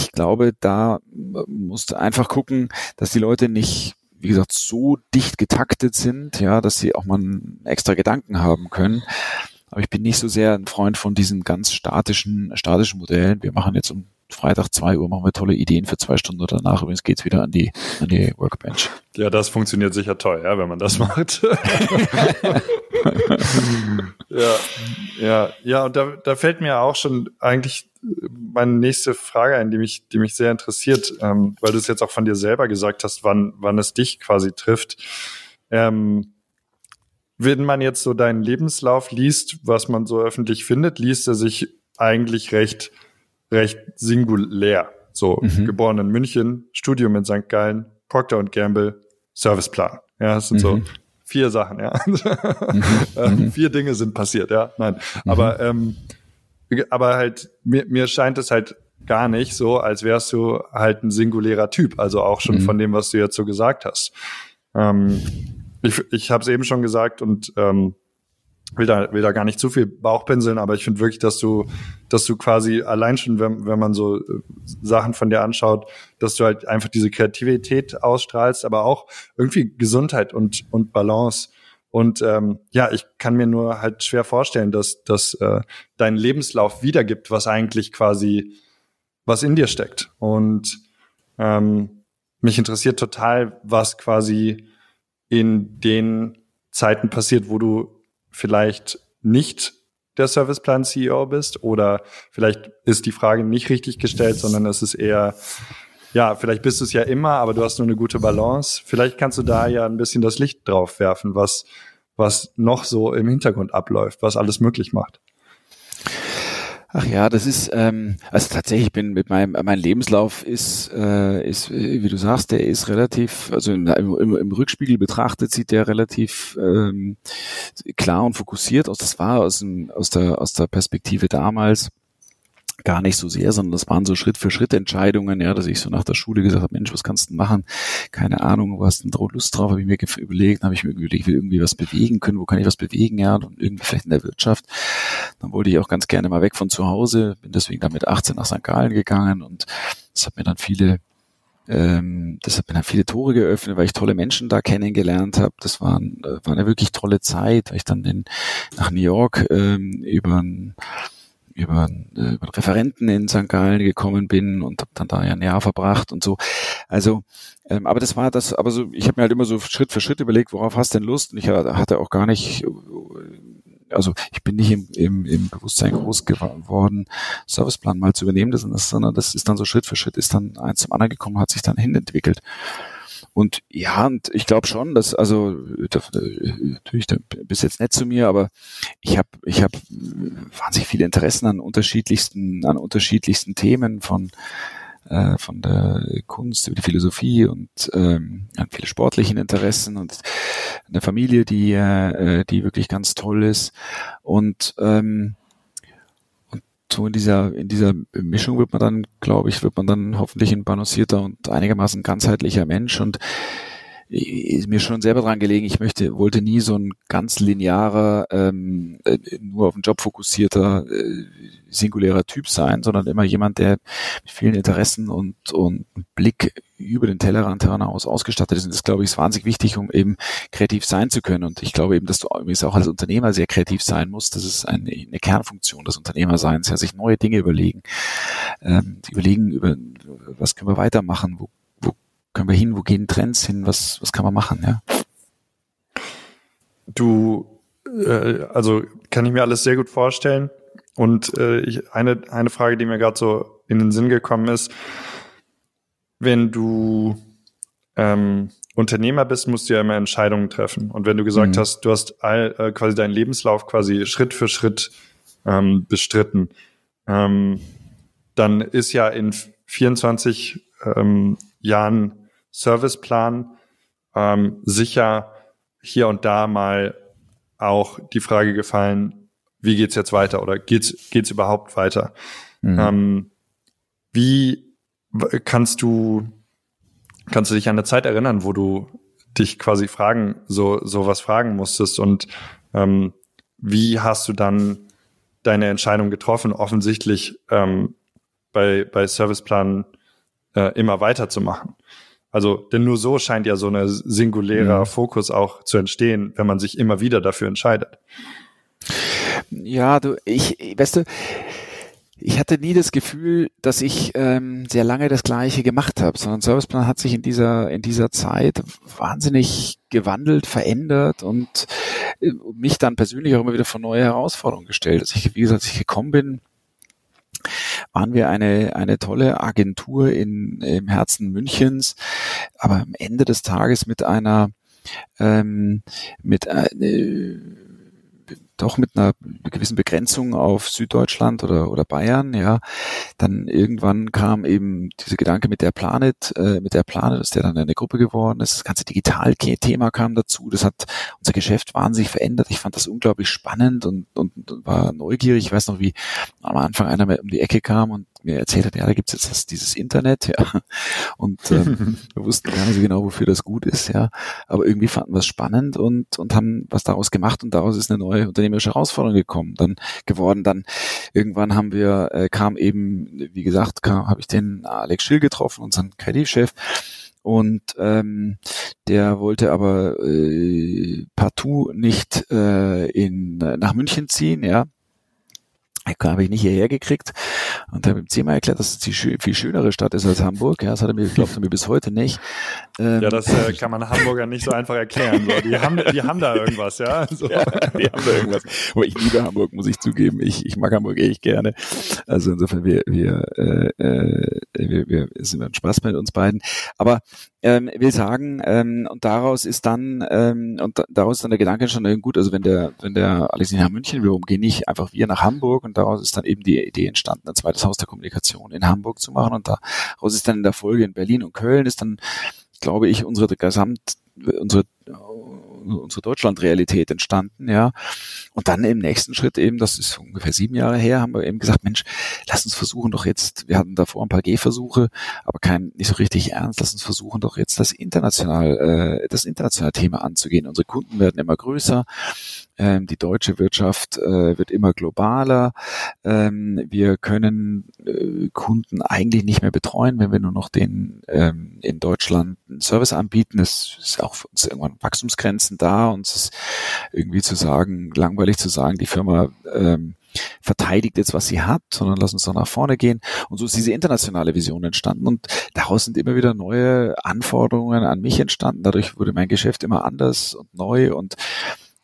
ich glaube, da musst du einfach gucken, dass die Leute nicht, wie gesagt, so dicht getaktet sind, ja, dass sie auch mal extra Gedanken haben können. Aber ich bin nicht so sehr ein Freund von diesen ganz statischen, statischen Modellen. Wir machen jetzt um Freitag zwei Uhr machen wir tolle Ideen für zwei Stunden und danach übrigens geht's wieder an die, an die Workbench. Ja, das funktioniert sicher toll, ja, wenn man das macht. ja, ja, ja, und da, da fällt mir auch schon eigentlich meine nächste Frage ein, die mich, die mich sehr interessiert, ähm, weil du es jetzt auch von dir selber gesagt hast, wann, wann es dich quasi trifft. Ähm, wenn man jetzt so deinen Lebenslauf liest, was man so öffentlich findet, liest er sich eigentlich recht, recht singulär. So, mhm. geboren in München, Studium in St. Gallen, Procter und Gamble, Serviceplan. Ja, das sind mhm. so vier Sachen, ja. Mhm. mhm. vier Dinge sind passiert, ja. Nein. Mhm. Aber, ähm, aber halt, mir, mir scheint es halt gar nicht so, als wärst du halt ein singulärer Typ. Also auch schon mhm. von dem, was du jetzt so gesagt hast. Ähm, ich ich habe es eben schon gesagt und ähm, will da, will da gar nicht zu viel Bauchpinseln, aber ich finde wirklich, dass du, dass du quasi allein schon, wenn, wenn man so äh, Sachen von dir anschaut, dass du halt einfach diese Kreativität ausstrahlst, aber auch irgendwie Gesundheit und, und Balance. Und ähm, ja, ich kann mir nur halt schwer vorstellen, dass, dass äh, dein Lebenslauf wiedergibt, was eigentlich quasi was in dir steckt. Und ähm, mich interessiert total, was quasi in den Zeiten passiert, wo du vielleicht nicht der Serviceplan CEO bist oder vielleicht ist die Frage nicht richtig gestellt, sondern es ist eher ja, vielleicht bist du es ja immer, aber du hast nur eine gute Balance. Vielleicht kannst du da ja ein bisschen das Licht drauf werfen, was, was noch so im Hintergrund abläuft, was alles möglich macht. Ach ja, das ist ähm, also tatsächlich bin mit meinem mein Lebenslauf ist äh, ist wie du sagst, der ist relativ also im, im, im Rückspiegel betrachtet sieht der relativ ähm, klar und fokussiert aus. Das war aus dem, aus der aus der Perspektive damals gar nicht so sehr, sondern das waren so Schritt für Schritt Entscheidungen, ja, dass ich so nach der Schule gesagt habe, Mensch, was kannst du machen? Keine Ahnung, wo hast du Lust drauf? Habe ich mir überlegt, habe ich mir überlegt, ich will irgendwie was bewegen können, wo kann ich was bewegen, ja, und irgendwie vielleicht in der Wirtschaft. Dann wollte ich auch ganz gerne mal weg von zu Hause, bin deswegen dann mit 18 nach St. Gallen gegangen und das hat mir dann viele ähm, das hat mir dann viele Tore geöffnet, weil ich tolle Menschen da kennengelernt habe. Das war, war eine wirklich tolle Zeit, weil ich dann in, nach New York ähm, über ein über, äh, über Referenten in St. Gallen gekommen bin und habe dann da ja ein Jahr verbracht und so. Also, ähm, aber das war das, aber so, ich habe mir halt immer so Schritt für Schritt überlegt, worauf hast du denn Lust? Und ich hatte auch gar nicht, also ich bin nicht im, im, im Bewusstsein groß geworden, Serviceplan mal zu übernehmen, sondern das ist dann so Schritt für Schritt, ist dann eins zum anderen gekommen, hat sich dann hinentwickelt. Und ja, und ich glaube schon, dass, also natürlich bis jetzt nett zu mir, aber ich habe ich hab wahnsinnig viele Interessen an unterschiedlichsten, an unterschiedlichsten Themen von äh, von der Kunst über die Philosophie und ähm, an viele sportlichen Interessen und eine Familie, die äh, die wirklich ganz toll ist. Und ähm, so in dieser, in dieser Mischung wird man dann, glaube ich, wird man dann hoffentlich ein balancierter und einigermaßen ganzheitlicher Mensch. Und ist mir schon selber dran gelegen, ich möchte, wollte nie so ein ganz linearer, ähm, äh, nur auf den Job fokussierter, äh, singulärer Typ sein, sondern immer jemand, der mit vielen Interessen und, und Blick über den Tellerrand hinaus ausgestattet ist. Und das, glaube ich, ist wahnsinnig wichtig, um eben kreativ sein zu können. Und ich glaube eben, dass du übrigens auch als Unternehmer sehr kreativ sein musst. Das ist eine, eine Kernfunktion des Unternehmerseins, ja, sich neue Dinge überlegen, ähm, überlegen über, was können wir weitermachen, wo, können wir hin, wo gehen Trends hin, was, was kann man machen, ja. Du, äh, also kann ich mir alles sehr gut vorstellen. Und äh, ich, eine, eine Frage, die mir gerade so in den Sinn gekommen ist, wenn du ähm, Unternehmer bist, musst du ja immer Entscheidungen treffen. Und wenn du gesagt mhm. hast, du hast all, äh, quasi deinen Lebenslauf quasi Schritt für Schritt ähm, bestritten, ähm, dann ist ja in 24 ähm, Jahren Serviceplan ähm, sicher hier und da mal auch die Frage gefallen, wie geht's jetzt weiter oder geht's geht's überhaupt weiter? Mhm. Ähm, wie kannst du kannst du dich an eine Zeit erinnern, wo du dich quasi fragen so so was fragen musstest und ähm, wie hast du dann deine Entscheidung getroffen, offensichtlich ähm, bei bei Serviceplan äh, immer weiterzumachen? Also, denn nur so scheint ja so ein singulärer mhm. Fokus auch zu entstehen, wenn man sich immer wieder dafür entscheidet. Ja, du, ich, weißt du, ich hatte nie das Gefühl, dass ich ähm, sehr lange das Gleiche gemacht habe, sondern Serviceplan hat sich in dieser in dieser Zeit wahnsinnig gewandelt, verändert und äh, mich dann persönlich auch immer wieder vor neue Herausforderungen gestellt. Als ich, wie gesagt, als ich gekommen bin, waren wir eine, eine tolle Agentur in, im Herzen Münchens, aber am Ende des Tages mit einer ähm, mit äh, doch mit einer gewissen Begrenzung auf Süddeutschland oder, oder Bayern, ja. Dann irgendwann kam eben dieser Gedanke mit der Planet, äh, mit der Planet, dass der dann eine Gruppe geworden ist. Das ganze Digital-Thema kam dazu. Das hat unser Geschäft wahnsinnig verändert. Ich fand das unglaublich spannend und, und, und war neugierig. Ich weiß noch, wie am Anfang einer um die Ecke kam und mir erzählt hat, ja, da gibt's jetzt das, dieses Internet, ja. Und ähm, wir wussten gar nicht so genau, wofür das gut ist, ja. Aber irgendwie fanden wir es spannend und, und haben was daraus gemacht und daraus ist eine neue unternehmerische Herausforderung gekommen, dann geworden. Dann irgendwann haben wir, äh, kam eben, wie gesagt, kam, habe ich den Alex Schill getroffen, unseren Kreativchef. Und ähm, der wollte aber äh, partout nicht äh, in, nach München ziehen, ja habe ich nicht hierher gekriegt und habe ihm zehnmal erklärt, dass es die viel schönere Stadt ist als Hamburg. Ja, das hat er mir, glaubt er mir bis heute nicht. Ähm, ja, das äh, kann man Hamburger nicht so einfach erklären. So. Die, haben, die haben da irgendwas, ja. So. ja. Die haben da irgendwas. Aber ich liebe Hamburg, muss ich zugeben. Ich, ich mag Hamburg echt gerne. Also insofern, wir, wir, äh, äh, wir, wir sind ein Spaß mit uns beiden. Aber ähm, will sagen, ähm, und daraus ist dann, ähm, und daraus ist dann der Gedanke schon gut, also wenn der, wenn der Alex nicht nach München will, warum gehen nicht einfach wir nach Hamburg und daraus ist dann eben die Idee entstanden, ein zweites Haus der Kommunikation in Hamburg zu machen und daraus ist dann in der Folge in Berlin und Köln ist dann, glaube ich, unsere Gesamt, unsere unsere Deutschland-Realität entstanden, ja. Und dann im nächsten Schritt eben, das ist ungefähr sieben Jahre her, haben wir eben gesagt, Mensch, lass uns versuchen doch jetzt, wir hatten davor ein paar Gehversuche, aber kein, nicht so richtig ernst, lass uns versuchen doch jetzt das international, äh, das internationale Thema anzugehen. Unsere Kunden werden immer größer, ähm, die deutsche Wirtschaft äh, wird immer globaler. Ähm, wir können äh, Kunden eigentlich nicht mehr betreuen, wenn wir nur noch den ähm, in Deutschland einen Service anbieten. Es ist auch für uns irgendwann Wachstumsgrenzen da, uns ist irgendwie zu sagen, langweilig zu sagen, die Firma ähm, verteidigt jetzt, was sie hat, sondern lass uns doch nach vorne gehen. Und so ist diese internationale Vision entstanden und daraus sind immer wieder neue Anforderungen an mich entstanden. Dadurch wurde mein Geschäft immer anders und neu und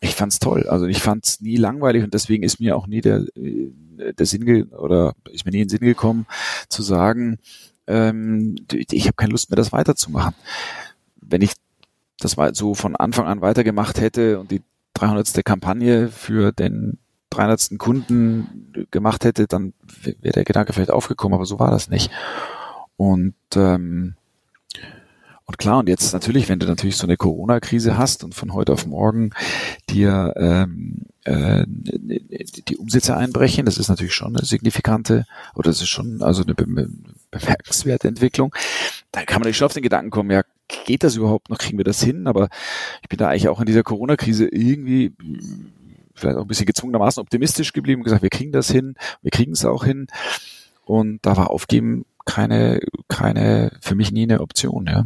ich fand's toll. Also ich fand's nie langweilig und deswegen ist mir auch nie der, äh, der Sinn oder ist mir nie in den Sinn gekommen zu sagen, ähm, ich habe keine Lust mehr, das weiterzumachen. Wenn ich das so von Anfang an weitergemacht hätte und die 300. Kampagne für den 300. Kunden gemacht hätte, dann wäre der Gedanke vielleicht aufgekommen, aber so war das nicht. Und ähm, und klar, und jetzt natürlich, wenn du natürlich so eine Corona-Krise hast und von heute auf morgen dir ähm, äh, die Umsätze einbrechen, das ist natürlich schon eine signifikante oder das ist schon also eine bemerkenswerte Entwicklung. Da kann man natürlich schon auf den Gedanken kommen, ja, geht das überhaupt noch, kriegen wir das hin? Aber ich bin da eigentlich auch in dieser Corona-Krise irgendwie vielleicht auch ein bisschen gezwungenermaßen optimistisch geblieben und gesagt, wir kriegen das hin, wir kriegen es auch hin. Und da war Aufgeben keine, keine, für mich nie eine Option, ja.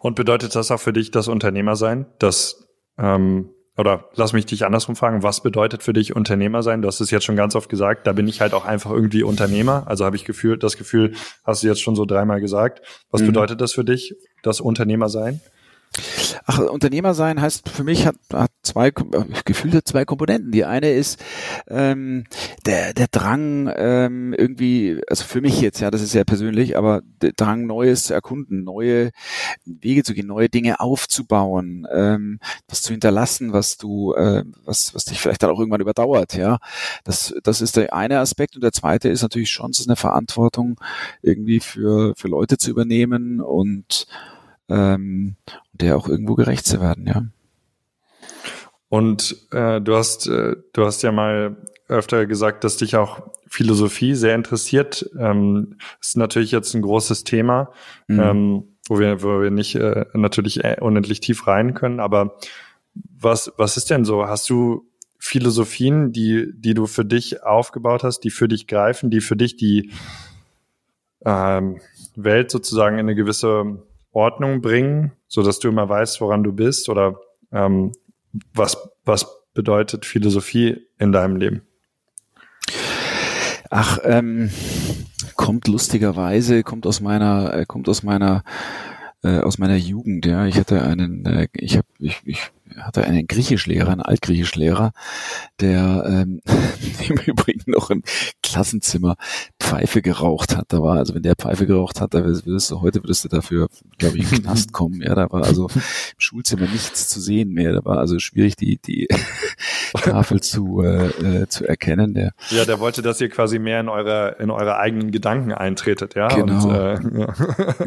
Und bedeutet das auch für dich das Unternehmer sein? Das, ähm, oder lass mich dich andersrum fragen, was bedeutet für dich Unternehmer sein? Du hast es jetzt schon ganz oft gesagt, da bin ich halt auch einfach irgendwie Unternehmer. Also habe ich gefühlt, das Gefühl, hast du jetzt schon so dreimal gesagt. Was mhm. bedeutet das für dich, das Unternehmer sein? Ach, Unternehmer sein heißt für mich hat, hat zwei gefühlte zwei Komponenten. Die eine ist ähm, der der Drang ähm, irgendwie, also für mich jetzt ja, das ist sehr persönlich, aber der Drang Neues zu erkunden, neue Wege zu gehen, neue Dinge aufzubauen, ähm, was zu hinterlassen, was du äh, was was dich vielleicht dann auch irgendwann überdauert. Ja, das das ist der eine Aspekt und der zweite ist natürlich schon, es ist eine Verantwortung irgendwie für für Leute zu übernehmen und ähm, der auch irgendwo gerecht zu werden, ja. Und äh, du hast äh, du hast ja mal öfter gesagt, dass dich auch Philosophie sehr interessiert. Ähm, ist natürlich jetzt ein großes Thema, mhm. ähm, wo wir wo wir nicht äh, natürlich äh, unendlich tief rein können. Aber was was ist denn so? Hast du Philosophien, die die du für dich aufgebaut hast, die für dich greifen, die für dich die ähm, Welt sozusagen in eine gewisse Ordnung bringen, so dass du immer weißt, woran du bist oder ähm, was, was bedeutet Philosophie in deinem Leben? Ach, ähm, kommt lustigerweise, kommt aus meiner, äh, kommt aus meiner äh, aus meiner Jugend, ja. Ich hatte einen, äh, ich habe, ich, ich hatte einen Griechischlehrer, einen Altgriechischlehrer, der ähm, im Übrigen noch im Klassenzimmer Pfeife geraucht hat. Da war, also wenn der Pfeife geraucht hat, da würdest du, heute würdest du dafür, glaube ich, in den Knast kommen. Ja, da war also im Schulzimmer nichts zu sehen mehr. Da war also schwierig, die, die Tafel zu, äh, äh, zu erkennen. Der, ja, der wollte, dass ihr quasi mehr in eure, in eure eigenen Gedanken eintretet, ja. Genau. Und, äh, ja.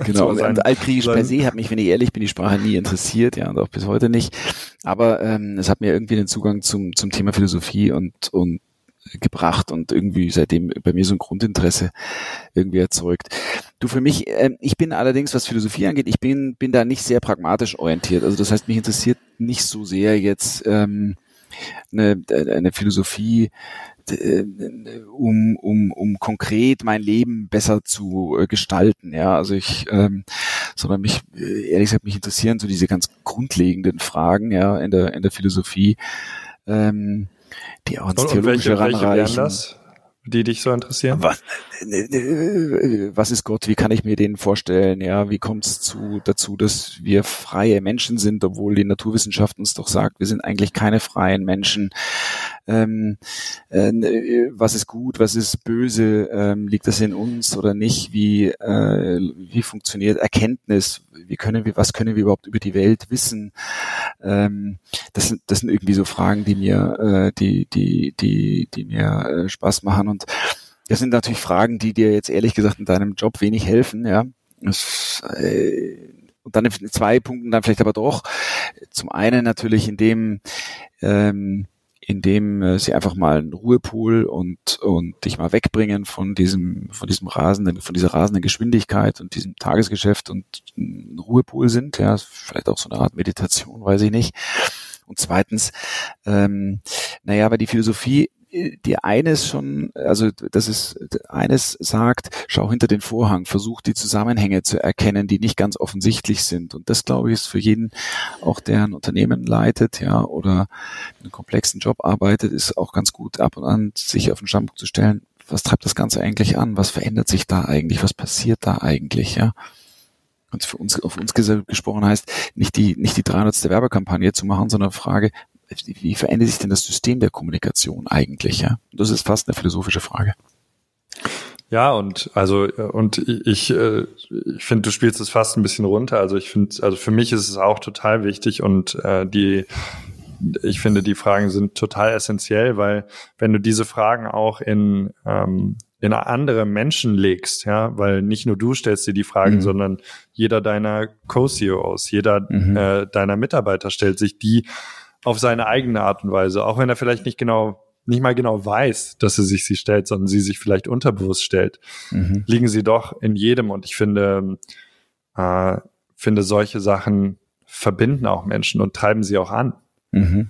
Genau. So und Altgriechisch sein, per se hat mich, wenn ich ehrlich bin, die Sprache nie interessiert, ja, und auch bis heute nicht. Aber ähm, es hat mir irgendwie den Zugang zum, zum Thema Philosophie und, und gebracht und irgendwie seitdem bei mir so ein Grundinteresse irgendwie erzeugt. Du für mich, äh, ich bin allerdings, was Philosophie angeht, ich bin, bin da nicht sehr pragmatisch orientiert. Also das heißt, mich interessiert nicht so sehr jetzt ähm, eine, eine Philosophie, äh, um, um, um konkret mein Leben besser zu äh, gestalten. Ja, also ich, ähm, sondern mich, äh, ehrlich gesagt, mich interessieren so diese ganz grundlegenden Fragen, ja, in der, in der Philosophie, ähm, die auch ins und, Theologische und welche. Welche das? die dich so interessieren? Was, was ist Gott? Wie kann ich mir den vorstellen? Ja, wie kommt es zu, dazu, dass wir freie Menschen sind, obwohl die Naturwissenschaft uns doch sagt, wir sind eigentlich keine freien Menschen. Ähm, äh, was ist gut? Was ist böse? Ähm, liegt das in uns oder nicht? Wie äh, wie funktioniert Erkenntnis? Wie können wir? Was können wir überhaupt über die Welt wissen? Ähm, das sind das sind irgendwie so Fragen, die mir äh, die die die die mir äh, Spaß machen und das sind natürlich Fragen, die dir jetzt ehrlich gesagt in deinem Job wenig helfen, ja. Das, äh, und dann in zwei Punkten dann vielleicht aber doch. Zum einen natürlich in dem, ähm, in dem äh, sie einfach mal einen Ruhepool und und dich mal wegbringen von diesem von diesem rasenden von dieser rasenden Geschwindigkeit und diesem Tagesgeschäft und ein Ruhepool sind ja vielleicht auch so eine Art Meditation weiß ich nicht. Und zweitens ähm, naja aber die Philosophie die eines schon, also das ist eines sagt, schau hinter den Vorhang, versuch die Zusammenhänge zu erkennen, die nicht ganz offensichtlich sind. Und das glaube ich ist für jeden, auch der ein Unternehmen leitet, ja, oder einen komplexen Job arbeitet, ist auch ganz gut ab und an sich auf den Standpunkt zu stellen, was treibt das Ganze eigentlich an? Was verändert sich da eigentlich? Was passiert da eigentlich, ja? Und für uns, auf uns gesprochen heißt, nicht die, nicht die 300. Werbekampagne zu machen, sondern Frage, wie verändert sich denn das System der Kommunikation eigentlich? Ja, das ist fast eine philosophische Frage. Ja, und also und ich, äh, ich finde, du spielst es fast ein bisschen runter. Also ich finde, also für mich ist es auch total wichtig und äh, die ich finde, die Fragen sind total essentiell, weil wenn du diese Fragen auch in ähm, in andere Menschen legst, ja, weil nicht nur du stellst dir die Fragen, mhm. sondern jeder deiner Co-CEOs, jeder mhm. äh, deiner Mitarbeiter stellt sich die auf seine eigene Art und Weise, auch wenn er vielleicht nicht genau nicht mal genau weiß, dass er sich sie stellt, sondern sie sich vielleicht unterbewusst stellt, mhm. liegen sie doch in jedem. Und ich finde, äh, finde solche Sachen verbinden auch Menschen und treiben sie auch an. Mhm.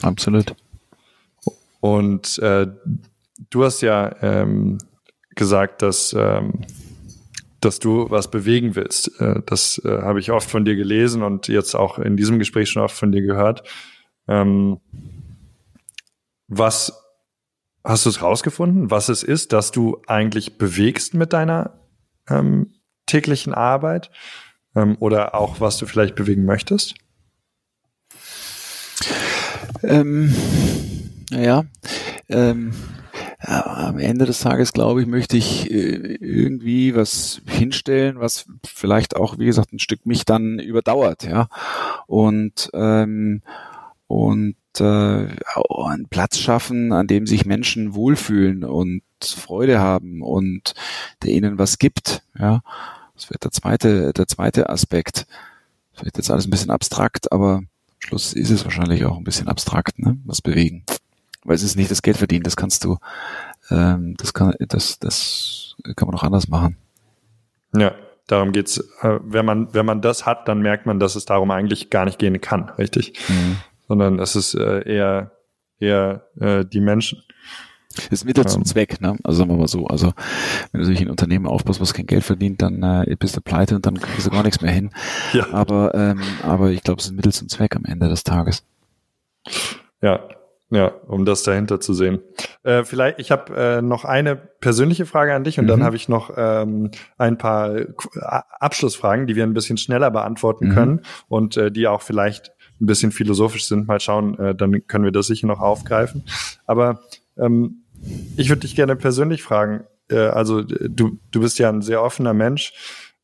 Absolut. Und äh, du hast ja ähm, gesagt, dass ähm, dass du was bewegen willst. Äh, das äh, habe ich oft von dir gelesen und jetzt auch in diesem Gespräch schon oft von dir gehört. Ähm, was hast du es rausgefunden, was es ist, dass du eigentlich bewegst mit deiner ähm, täglichen Arbeit ähm, oder auch was du vielleicht bewegen möchtest? Ähm, ja, ähm, am Ende des Tages, glaube ich, möchte ich äh, irgendwie was hinstellen, was vielleicht auch, wie gesagt, ein Stück mich dann überdauert, ja. Und ähm, und äh, einen Platz schaffen, an dem sich Menschen wohlfühlen und Freude haben und der ihnen was gibt, ja. Das wird der zweite, der zweite Aspekt. Vielleicht jetzt alles ein bisschen abstrakt, aber Schluss ist es wahrscheinlich auch ein bisschen abstrakt, ne? Was bewegen weil es ist nicht das Geld verdienen, das kannst du, ähm, das kann, das, das kann man auch anders machen. Ja, darum geht's. Äh, wenn man, wenn man das hat, dann merkt man, dass es darum eigentlich gar nicht gehen kann, richtig? Mhm. Sondern es ist äh, eher, eher äh, die Menschen. Das ist Mittel zum ähm. Zweck, ne? Also sagen wir mal so. Also wenn du sich ein Unternehmen aufbaust, was kein Geld verdient, dann äh, bist du pleite und dann kriegst du gar nichts mehr hin. Ja. Aber, ähm, aber ich glaube, es ist ein Mittel zum Zweck am Ende des Tages. Ja, ja, um das dahinter zu sehen. Äh, vielleicht, ich habe äh, noch eine persönliche Frage an dich und mhm. dann habe ich noch ähm, ein paar Abschlussfragen, die wir ein bisschen schneller beantworten mhm. können und äh, die auch vielleicht ein bisschen philosophisch sind. Mal schauen, äh, dann können wir das sicher noch aufgreifen. Aber ähm, ich würde dich gerne persönlich fragen. Äh, also du, du bist ja ein sehr offener Mensch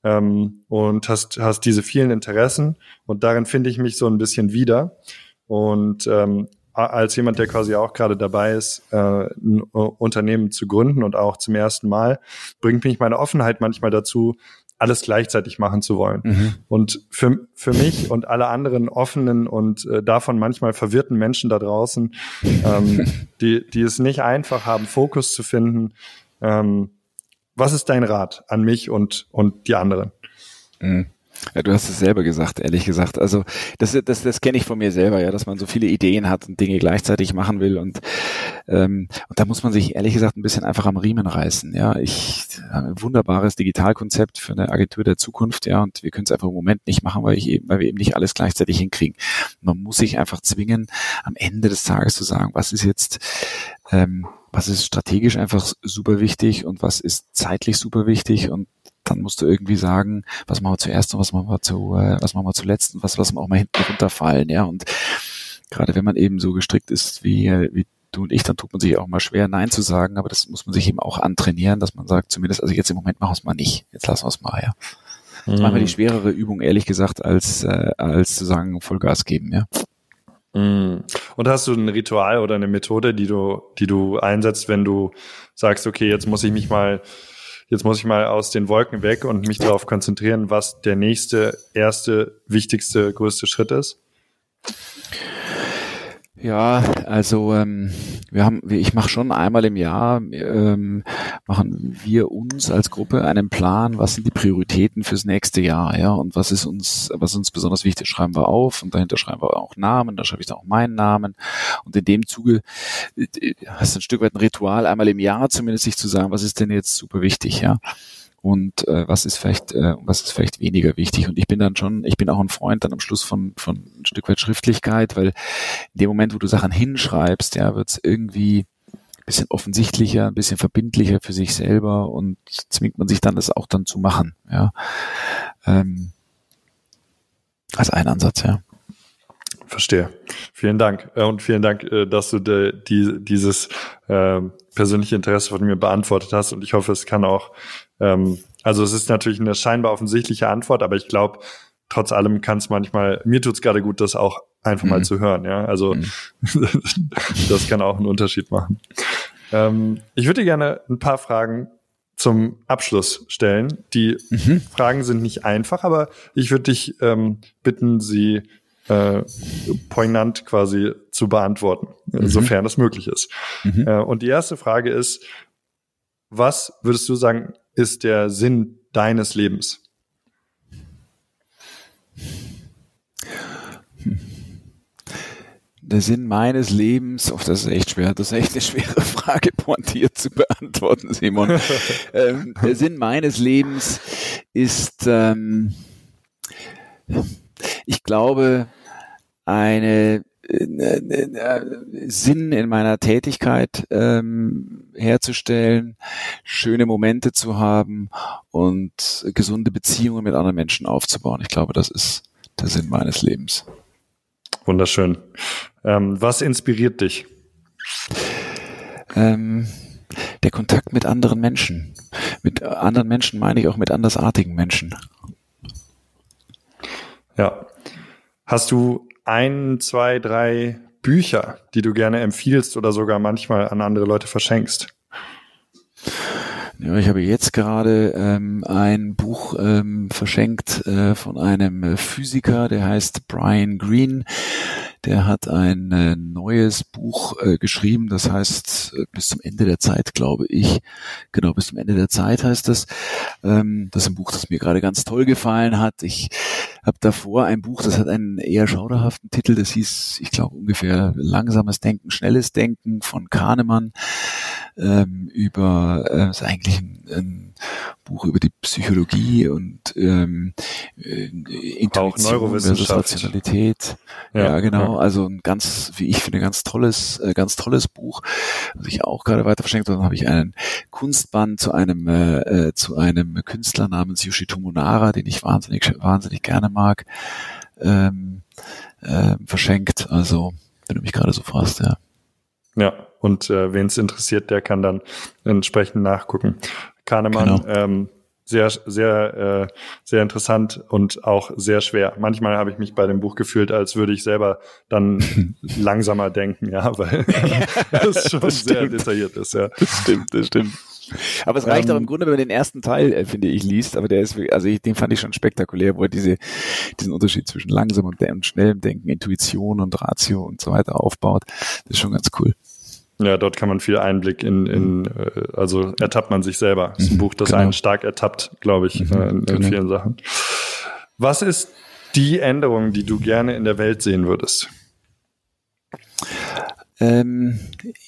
ähm, und hast, hast diese vielen Interessen und darin finde ich mich so ein bisschen wieder. Und ähm, als jemand, der quasi auch gerade dabei ist, äh, ein Unternehmen zu gründen und auch zum ersten Mal, bringt mich meine Offenheit manchmal dazu, alles gleichzeitig machen zu wollen. Mhm. Und für, für mich und alle anderen offenen und äh, davon manchmal verwirrten Menschen da draußen, ähm, die, die es nicht einfach haben, Fokus zu finden, ähm, was ist dein Rat an mich und, und die anderen? Mhm. Ja, du hast es selber gesagt, ehrlich gesagt. Also das, das, das kenne ich von mir selber, ja, dass man so viele Ideen hat und Dinge gleichzeitig machen will und ähm, und da muss man sich ehrlich gesagt ein bisschen einfach am Riemen reißen. Ja, ich habe ein wunderbares Digitalkonzept für eine Agentur der Zukunft, ja, und wir können es einfach im Moment nicht machen, weil ich eben, weil wir eben nicht alles gleichzeitig hinkriegen. Man muss sich einfach zwingen, am Ende des Tages zu sagen, was ist jetzt ähm, was ist strategisch einfach super wichtig und was ist zeitlich super wichtig und dann musst du irgendwie sagen, was machen wir zuerst und was machen wir zu, äh, was machen wir zuletzt und was, was wir auch mal hinten runterfallen, ja. Und gerade wenn man eben so gestrickt ist wie, wie du und ich, dann tut man sich auch mal schwer, Nein zu sagen, aber das muss man sich eben auch antrainieren, dass man sagt, zumindest, also jetzt im Moment machen wir es mal nicht. Jetzt lassen wir es mal, ja. Das ist manchmal die mhm. schwerere Übung, ehrlich gesagt, als, äh, als zu sagen, Vollgas geben, ja. Mhm. Und hast du ein Ritual oder eine Methode, die du, die du einsetzt, wenn du sagst, okay, jetzt muss ich mich mal jetzt muss ich mal aus den Wolken weg und mich darauf konzentrieren, was der nächste, erste, wichtigste, größte Schritt ist? Ja, also ähm, wir haben, ich mache schon einmal im Jahr ähm, machen wir uns als Gruppe einen Plan, was sind die Prioritäten fürs nächste Jahr, ja, und was ist uns, was uns besonders wichtig, schreiben wir auf und dahinter schreiben wir auch Namen, da schreibe ich dann auch meinen Namen. Und in dem Zuge äh, hast du ein Stück weit ein Ritual, einmal im Jahr zumindest sich zu sagen, was ist denn jetzt super wichtig, ja und äh, was ist vielleicht äh, was ist vielleicht weniger wichtig und ich bin dann schon ich bin auch ein Freund dann am Schluss von von ein Stück weit Schriftlichkeit weil in dem Moment wo du Sachen hinschreibst ja wird es irgendwie ein bisschen offensichtlicher ein bisschen verbindlicher für sich selber und zwingt man sich dann das auch dann zu machen ja ähm, als ein Ansatz ja Verstehe. Vielen Dank. Äh, und vielen Dank, äh, dass du de, die, dieses äh, persönliche Interesse von mir beantwortet hast. Und ich hoffe, es kann auch ähm, also es ist natürlich eine scheinbar offensichtliche Antwort, aber ich glaube, trotz allem kann es manchmal, mir tut's gerade gut, das auch einfach mhm. mal zu hören. Ja, also mhm. das kann auch einen Unterschied machen. Ähm, ich würde gerne ein paar Fragen zum Abschluss stellen. Die mhm. Fragen sind nicht einfach, aber ich würde dich ähm, bitten, sie äh, poignant quasi zu beantworten, mhm. sofern das möglich ist. Mhm. Äh, und die erste Frage ist, was würdest du sagen, ist der Sinn deines Lebens? Der Sinn meines Lebens, oh, das ist echt schwer, das ist echt eine schwere Frage, pointiert zu beantworten, Simon. ähm, der Sinn meines Lebens ist, ähm, ich glaube, eine Sinn in meiner Tätigkeit ähm, herzustellen, schöne Momente zu haben und gesunde Beziehungen mit anderen Menschen aufzubauen. Ich glaube, das ist der Sinn meines Lebens. Wunderschön. Ähm, was inspiriert dich? Ähm, der Kontakt mit anderen Menschen. Mit anderen Menschen meine ich auch mit andersartigen Menschen. Ja. Hast du ein, zwei, drei Bücher, die du gerne empfiehlst oder sogar manchmal an andere Leute verschenkst? Ja, ich habe jetzt gerade ähm, ein Buch ähm, verschenkt äh, von einem Physiker, der heißt Brian Green. Der hat ein äh, neues Buch äh, geschrieben, das heißt äh, bis zum Ende der Zeit, glaube ich. Genau, bis zum Ende der Zeit heißt das. Ähm, das ist ein Buch, das mir gerade ganz toll gefallen hat. Ich habe davor ein Buch, das hat einen eher schauderhaften Titel, das hieß, ich glaube, ungefähr Langsames Denken, Schnelles Denken von Kahnemann. ähm, über äh, ist eigentlich ein, ein Buch über die Psychologie und ähm, äh, Intuition versus Rationalität. Ja, ja genau. Ja. Also ein ganz, wie ich finde, ganz tolles, äh, ganz tolles Buch, was ich auch gerade weiter verschenkt habe. Dann habe ich einen Kunstband zu einem äh, äh, zu einem Künstler namens Yoshitomo Nara, den ich wahnsinnig wahnsinnig gerne mag, ähm, äh, verschenkt. Also wenn du mich gerade so fragst, ja. Ja, und äh, wen es interessiert, der kann dann entsprechend nachgucken. Kahnemann, genau. ähm, sehr, sehr, äh, sehr interessant und auch sehr schwer. Manchmal habe ich mich bei dem Buch gefühlt, als würde ich selber dann langsamer denken, ja, weil das schon sehr detailliert ist, ja. Das stimmt, das stimmt. Aber es reicht ähm, auch im Grunde, wenn man den ersten Teil, äh, finde ich, liest, aber der ist, also ich, den fand ich schon spektakulär, wo er diese, diesen Unterschied zwischen langsam und, und schnellem Denken, Intuition und Ratio und so weiter aufbaut. Das ist schon ganz cool. Ja, dort kann man viel Einblick in, in äh, also ertappt man sich selber. Das ist ein mhm, Buch, das genau. einen stark ertappt, glaube ich, mhm, äh, in, in genau. vielen Sachen. Was ist die Änderung, die du gerne in der Welt sehen würdest? Ähm,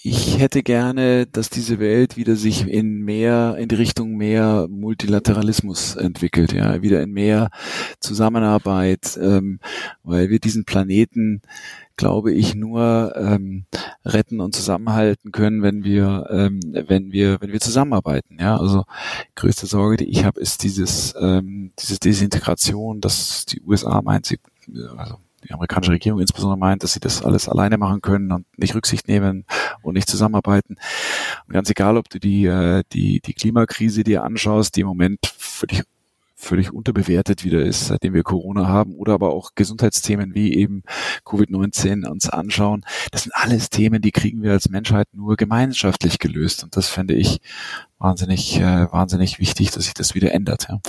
ich hätte gerne, dass diese Welt wieder sich in mehr, in die Richtung mehr Multilateralismus entwickelt, ja, wieder in mehr Zusammenarbeit, ähm, weil wir diesen Planeten, glaube ich, nur ähm, retten und zusammenhalten können, wenn wir, ähm, wenn wir, wenn wir zusammenarbeiten, ja. Also größte Sorge, die ich habe, ist dieses, ähm, diese Desintegration, dass die USA meint, sie, also die amerikanische Regierung insbesondere meint, dass sie das alles alleine machen können und nicht Rücksicht nehmen und nicht zusammenarbeiten. Und ganz egal, ob du die, äh, die, die Klimakrise dir anschaust, die im Moment völlig völlig unterbewertet wieder ist, seitdem wir Corona haben, oder aber auch Gesundheitsthemen wie eben Covid-19 uns anschauen. Das sind alles Themen, die kriegen wir als Menschheit nur gemeinschaftlich gelöst. Und das fände ich wahnsinnig, äh, wahnsinnig wichtig, dass sich das wieder ändert. Ja.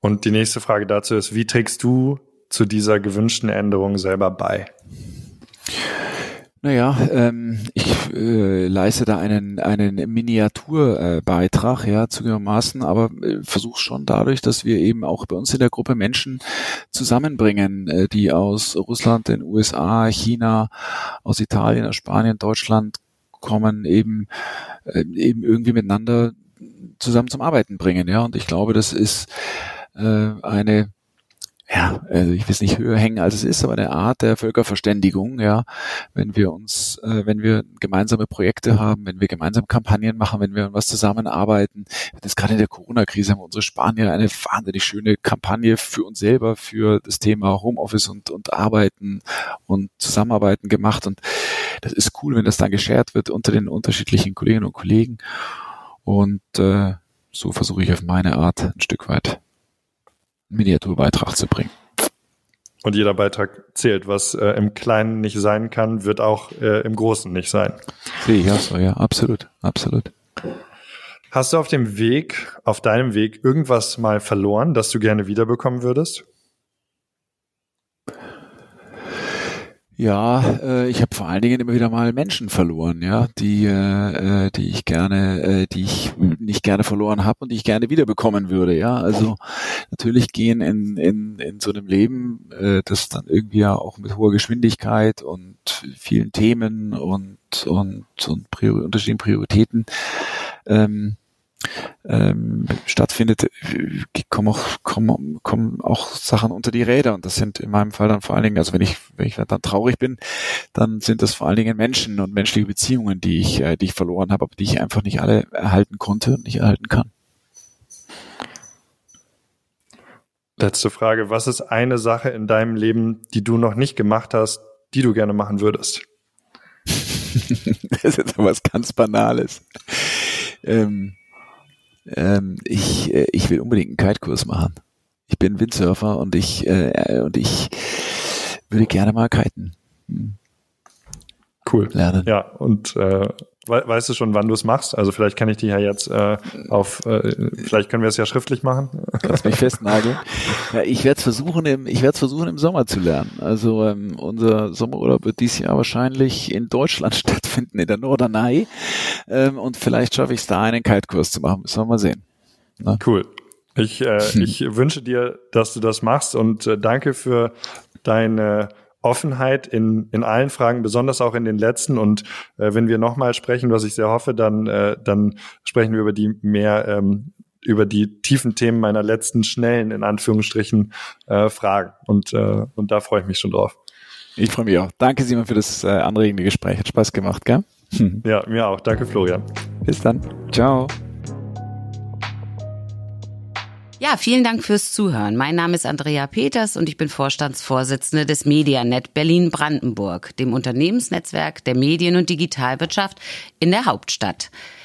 Und die nächste Frage dazu ist, wie trägst du zu dieser gewünschten Änderung selber bei? Naja, ähm, ich äh, leiste da einen, einen Miniaturbeitrag, äh, ja, zugegebenermaßen, aber äh, versuche schon dadurch, dass wir eben auch bei uns in der Gruppe Menschen zusammenbringen, äh, die aus Russland, den USA, China, aus Italien, aus Spanien, Deutschland kommen, eben, äh, eben irgendwie miteinander zusammen zum Arbeiten bringen, ja. Und ich glaube, das ist äh, eine ja, also ich will es nicht höher hängen, als es ist, aber eine Art der Völkerverständigung, ja, wenn wir uns, äh, wenn wir gemeinsame Projekte haben, wenn wir gemeinsam Kampagnen machen, wenn wir was zusammenarbeiten. Das gerade in der Corona-Krise haben unsere Spanier eine wahnsinnig schöne Kampagne für uns selber, für das Thema Homeoffice und, und Arbeiten und Zusammenarbeiten gemacht. Und das ist cool, wenn das dann geshared wird unter den unterschiedlichen Kolleginnen und Kollegen. Und äh, so versuche ich auf meine Art ein Stück weit Miniaturbeitrag zu bringen. Und jeder Beitrag zählt. Was äh, im Kleinen nicht sein kann, wird auch äh, im Großen nicht sein. Sehe ich auch so, ja, absolut, absolut. Hast du auf dem Weg, auf deinem Weg irgendwas mal verloren, das du gerne wiederbekommen würdest? Ja, äh, ich habe vor allen Dingen immer wieder mal Menschen verloren, ja, die, äh, äh, die ich gerne, äh, die ich nicht gerne verloren habe und die ich gerne wiederbekommen würde, ja. Also natürlich gehen in, in, in so einem Leben, äh, das dann irgendwie ja auch mit hoher Geschwindigkeit und vielen Themen und und, und Prior unterschiedlichen Prioritäten ähm, ähm, stattfindet, kommen auch, kommen, kommen auch Sachen unter die Räder. Und das sind in meinem Fall dann vor allen Dingen, also wenn ich, wenn ich dann traurig bin, dann sind das vor allen Dingen Menschen und menschliche Beziehungen, die ich, äh, die ich verloren habe, aber die ich einfach nicht alle erhalten konnte und nicht erhalten kann. Letzte Frage. Was ist eine Sache in deinem Leben, die du noch nicht gemacht hast, die du gerne machen würdest? das ist jetzt was ganz Banales. Ähm, ähm, ich, äh, ich will unbedingt einen Kite-Kurs machen. Ich bin Windsurfer und ich, äh, und ich würde gerne mal kiten. Hm. Cool. Lernen. Ja, und äh, weißt du schon, wann du es machst? Also vielleicht kann ich dich ja jetzt äh, auf, äh, vielleicht können wir es ja schriftlich machen. Lass mich festnageln. Ja, ich werde es versuchen, im, ich werde versuchen im Sommer zu lernen. Also ähm, unser Sommerurlaub wird dieses Jahr wahrscheinlich in Deutschland stattfinden, in der Norderney. Ähm, und vielleicht schaffe ich es da einen Kite-Kurs zu machen. Müssen wir mal sehen. Na? Cool. Ich, äh, hm. ich wünsche dir, dass du das machst und äh, danke für deine Offenheit in, in allen Fragen, besonders auch in den letzten. Und äh, wenn wir nochmal sprechen, was ich sehr hoffe, dann, äh, dann sprechen wir über die mehr ähm, über die tiefen Themen meiner letzten schnellen, in Anführungsstrichen, äh, Fragen. Und, äh, und da freue ich mich schon drauf. Ich freue mich auch. Danke, Simon, für das äh, anregende Gespräch. Hat Spaß gemacht, gell? Ja, mir auch. Danke, Florian. Bis dann. Ciao. Ja, vielen Dank fürs Zuhören. Mein Name ist Andrea Peters und ich bin Vorstandsvorsitzende des Medianet Berlin-Brandenburg, dem Unternehmensnetzwerk der Medien- und Digitalwirtschaft in der Hauptstadt.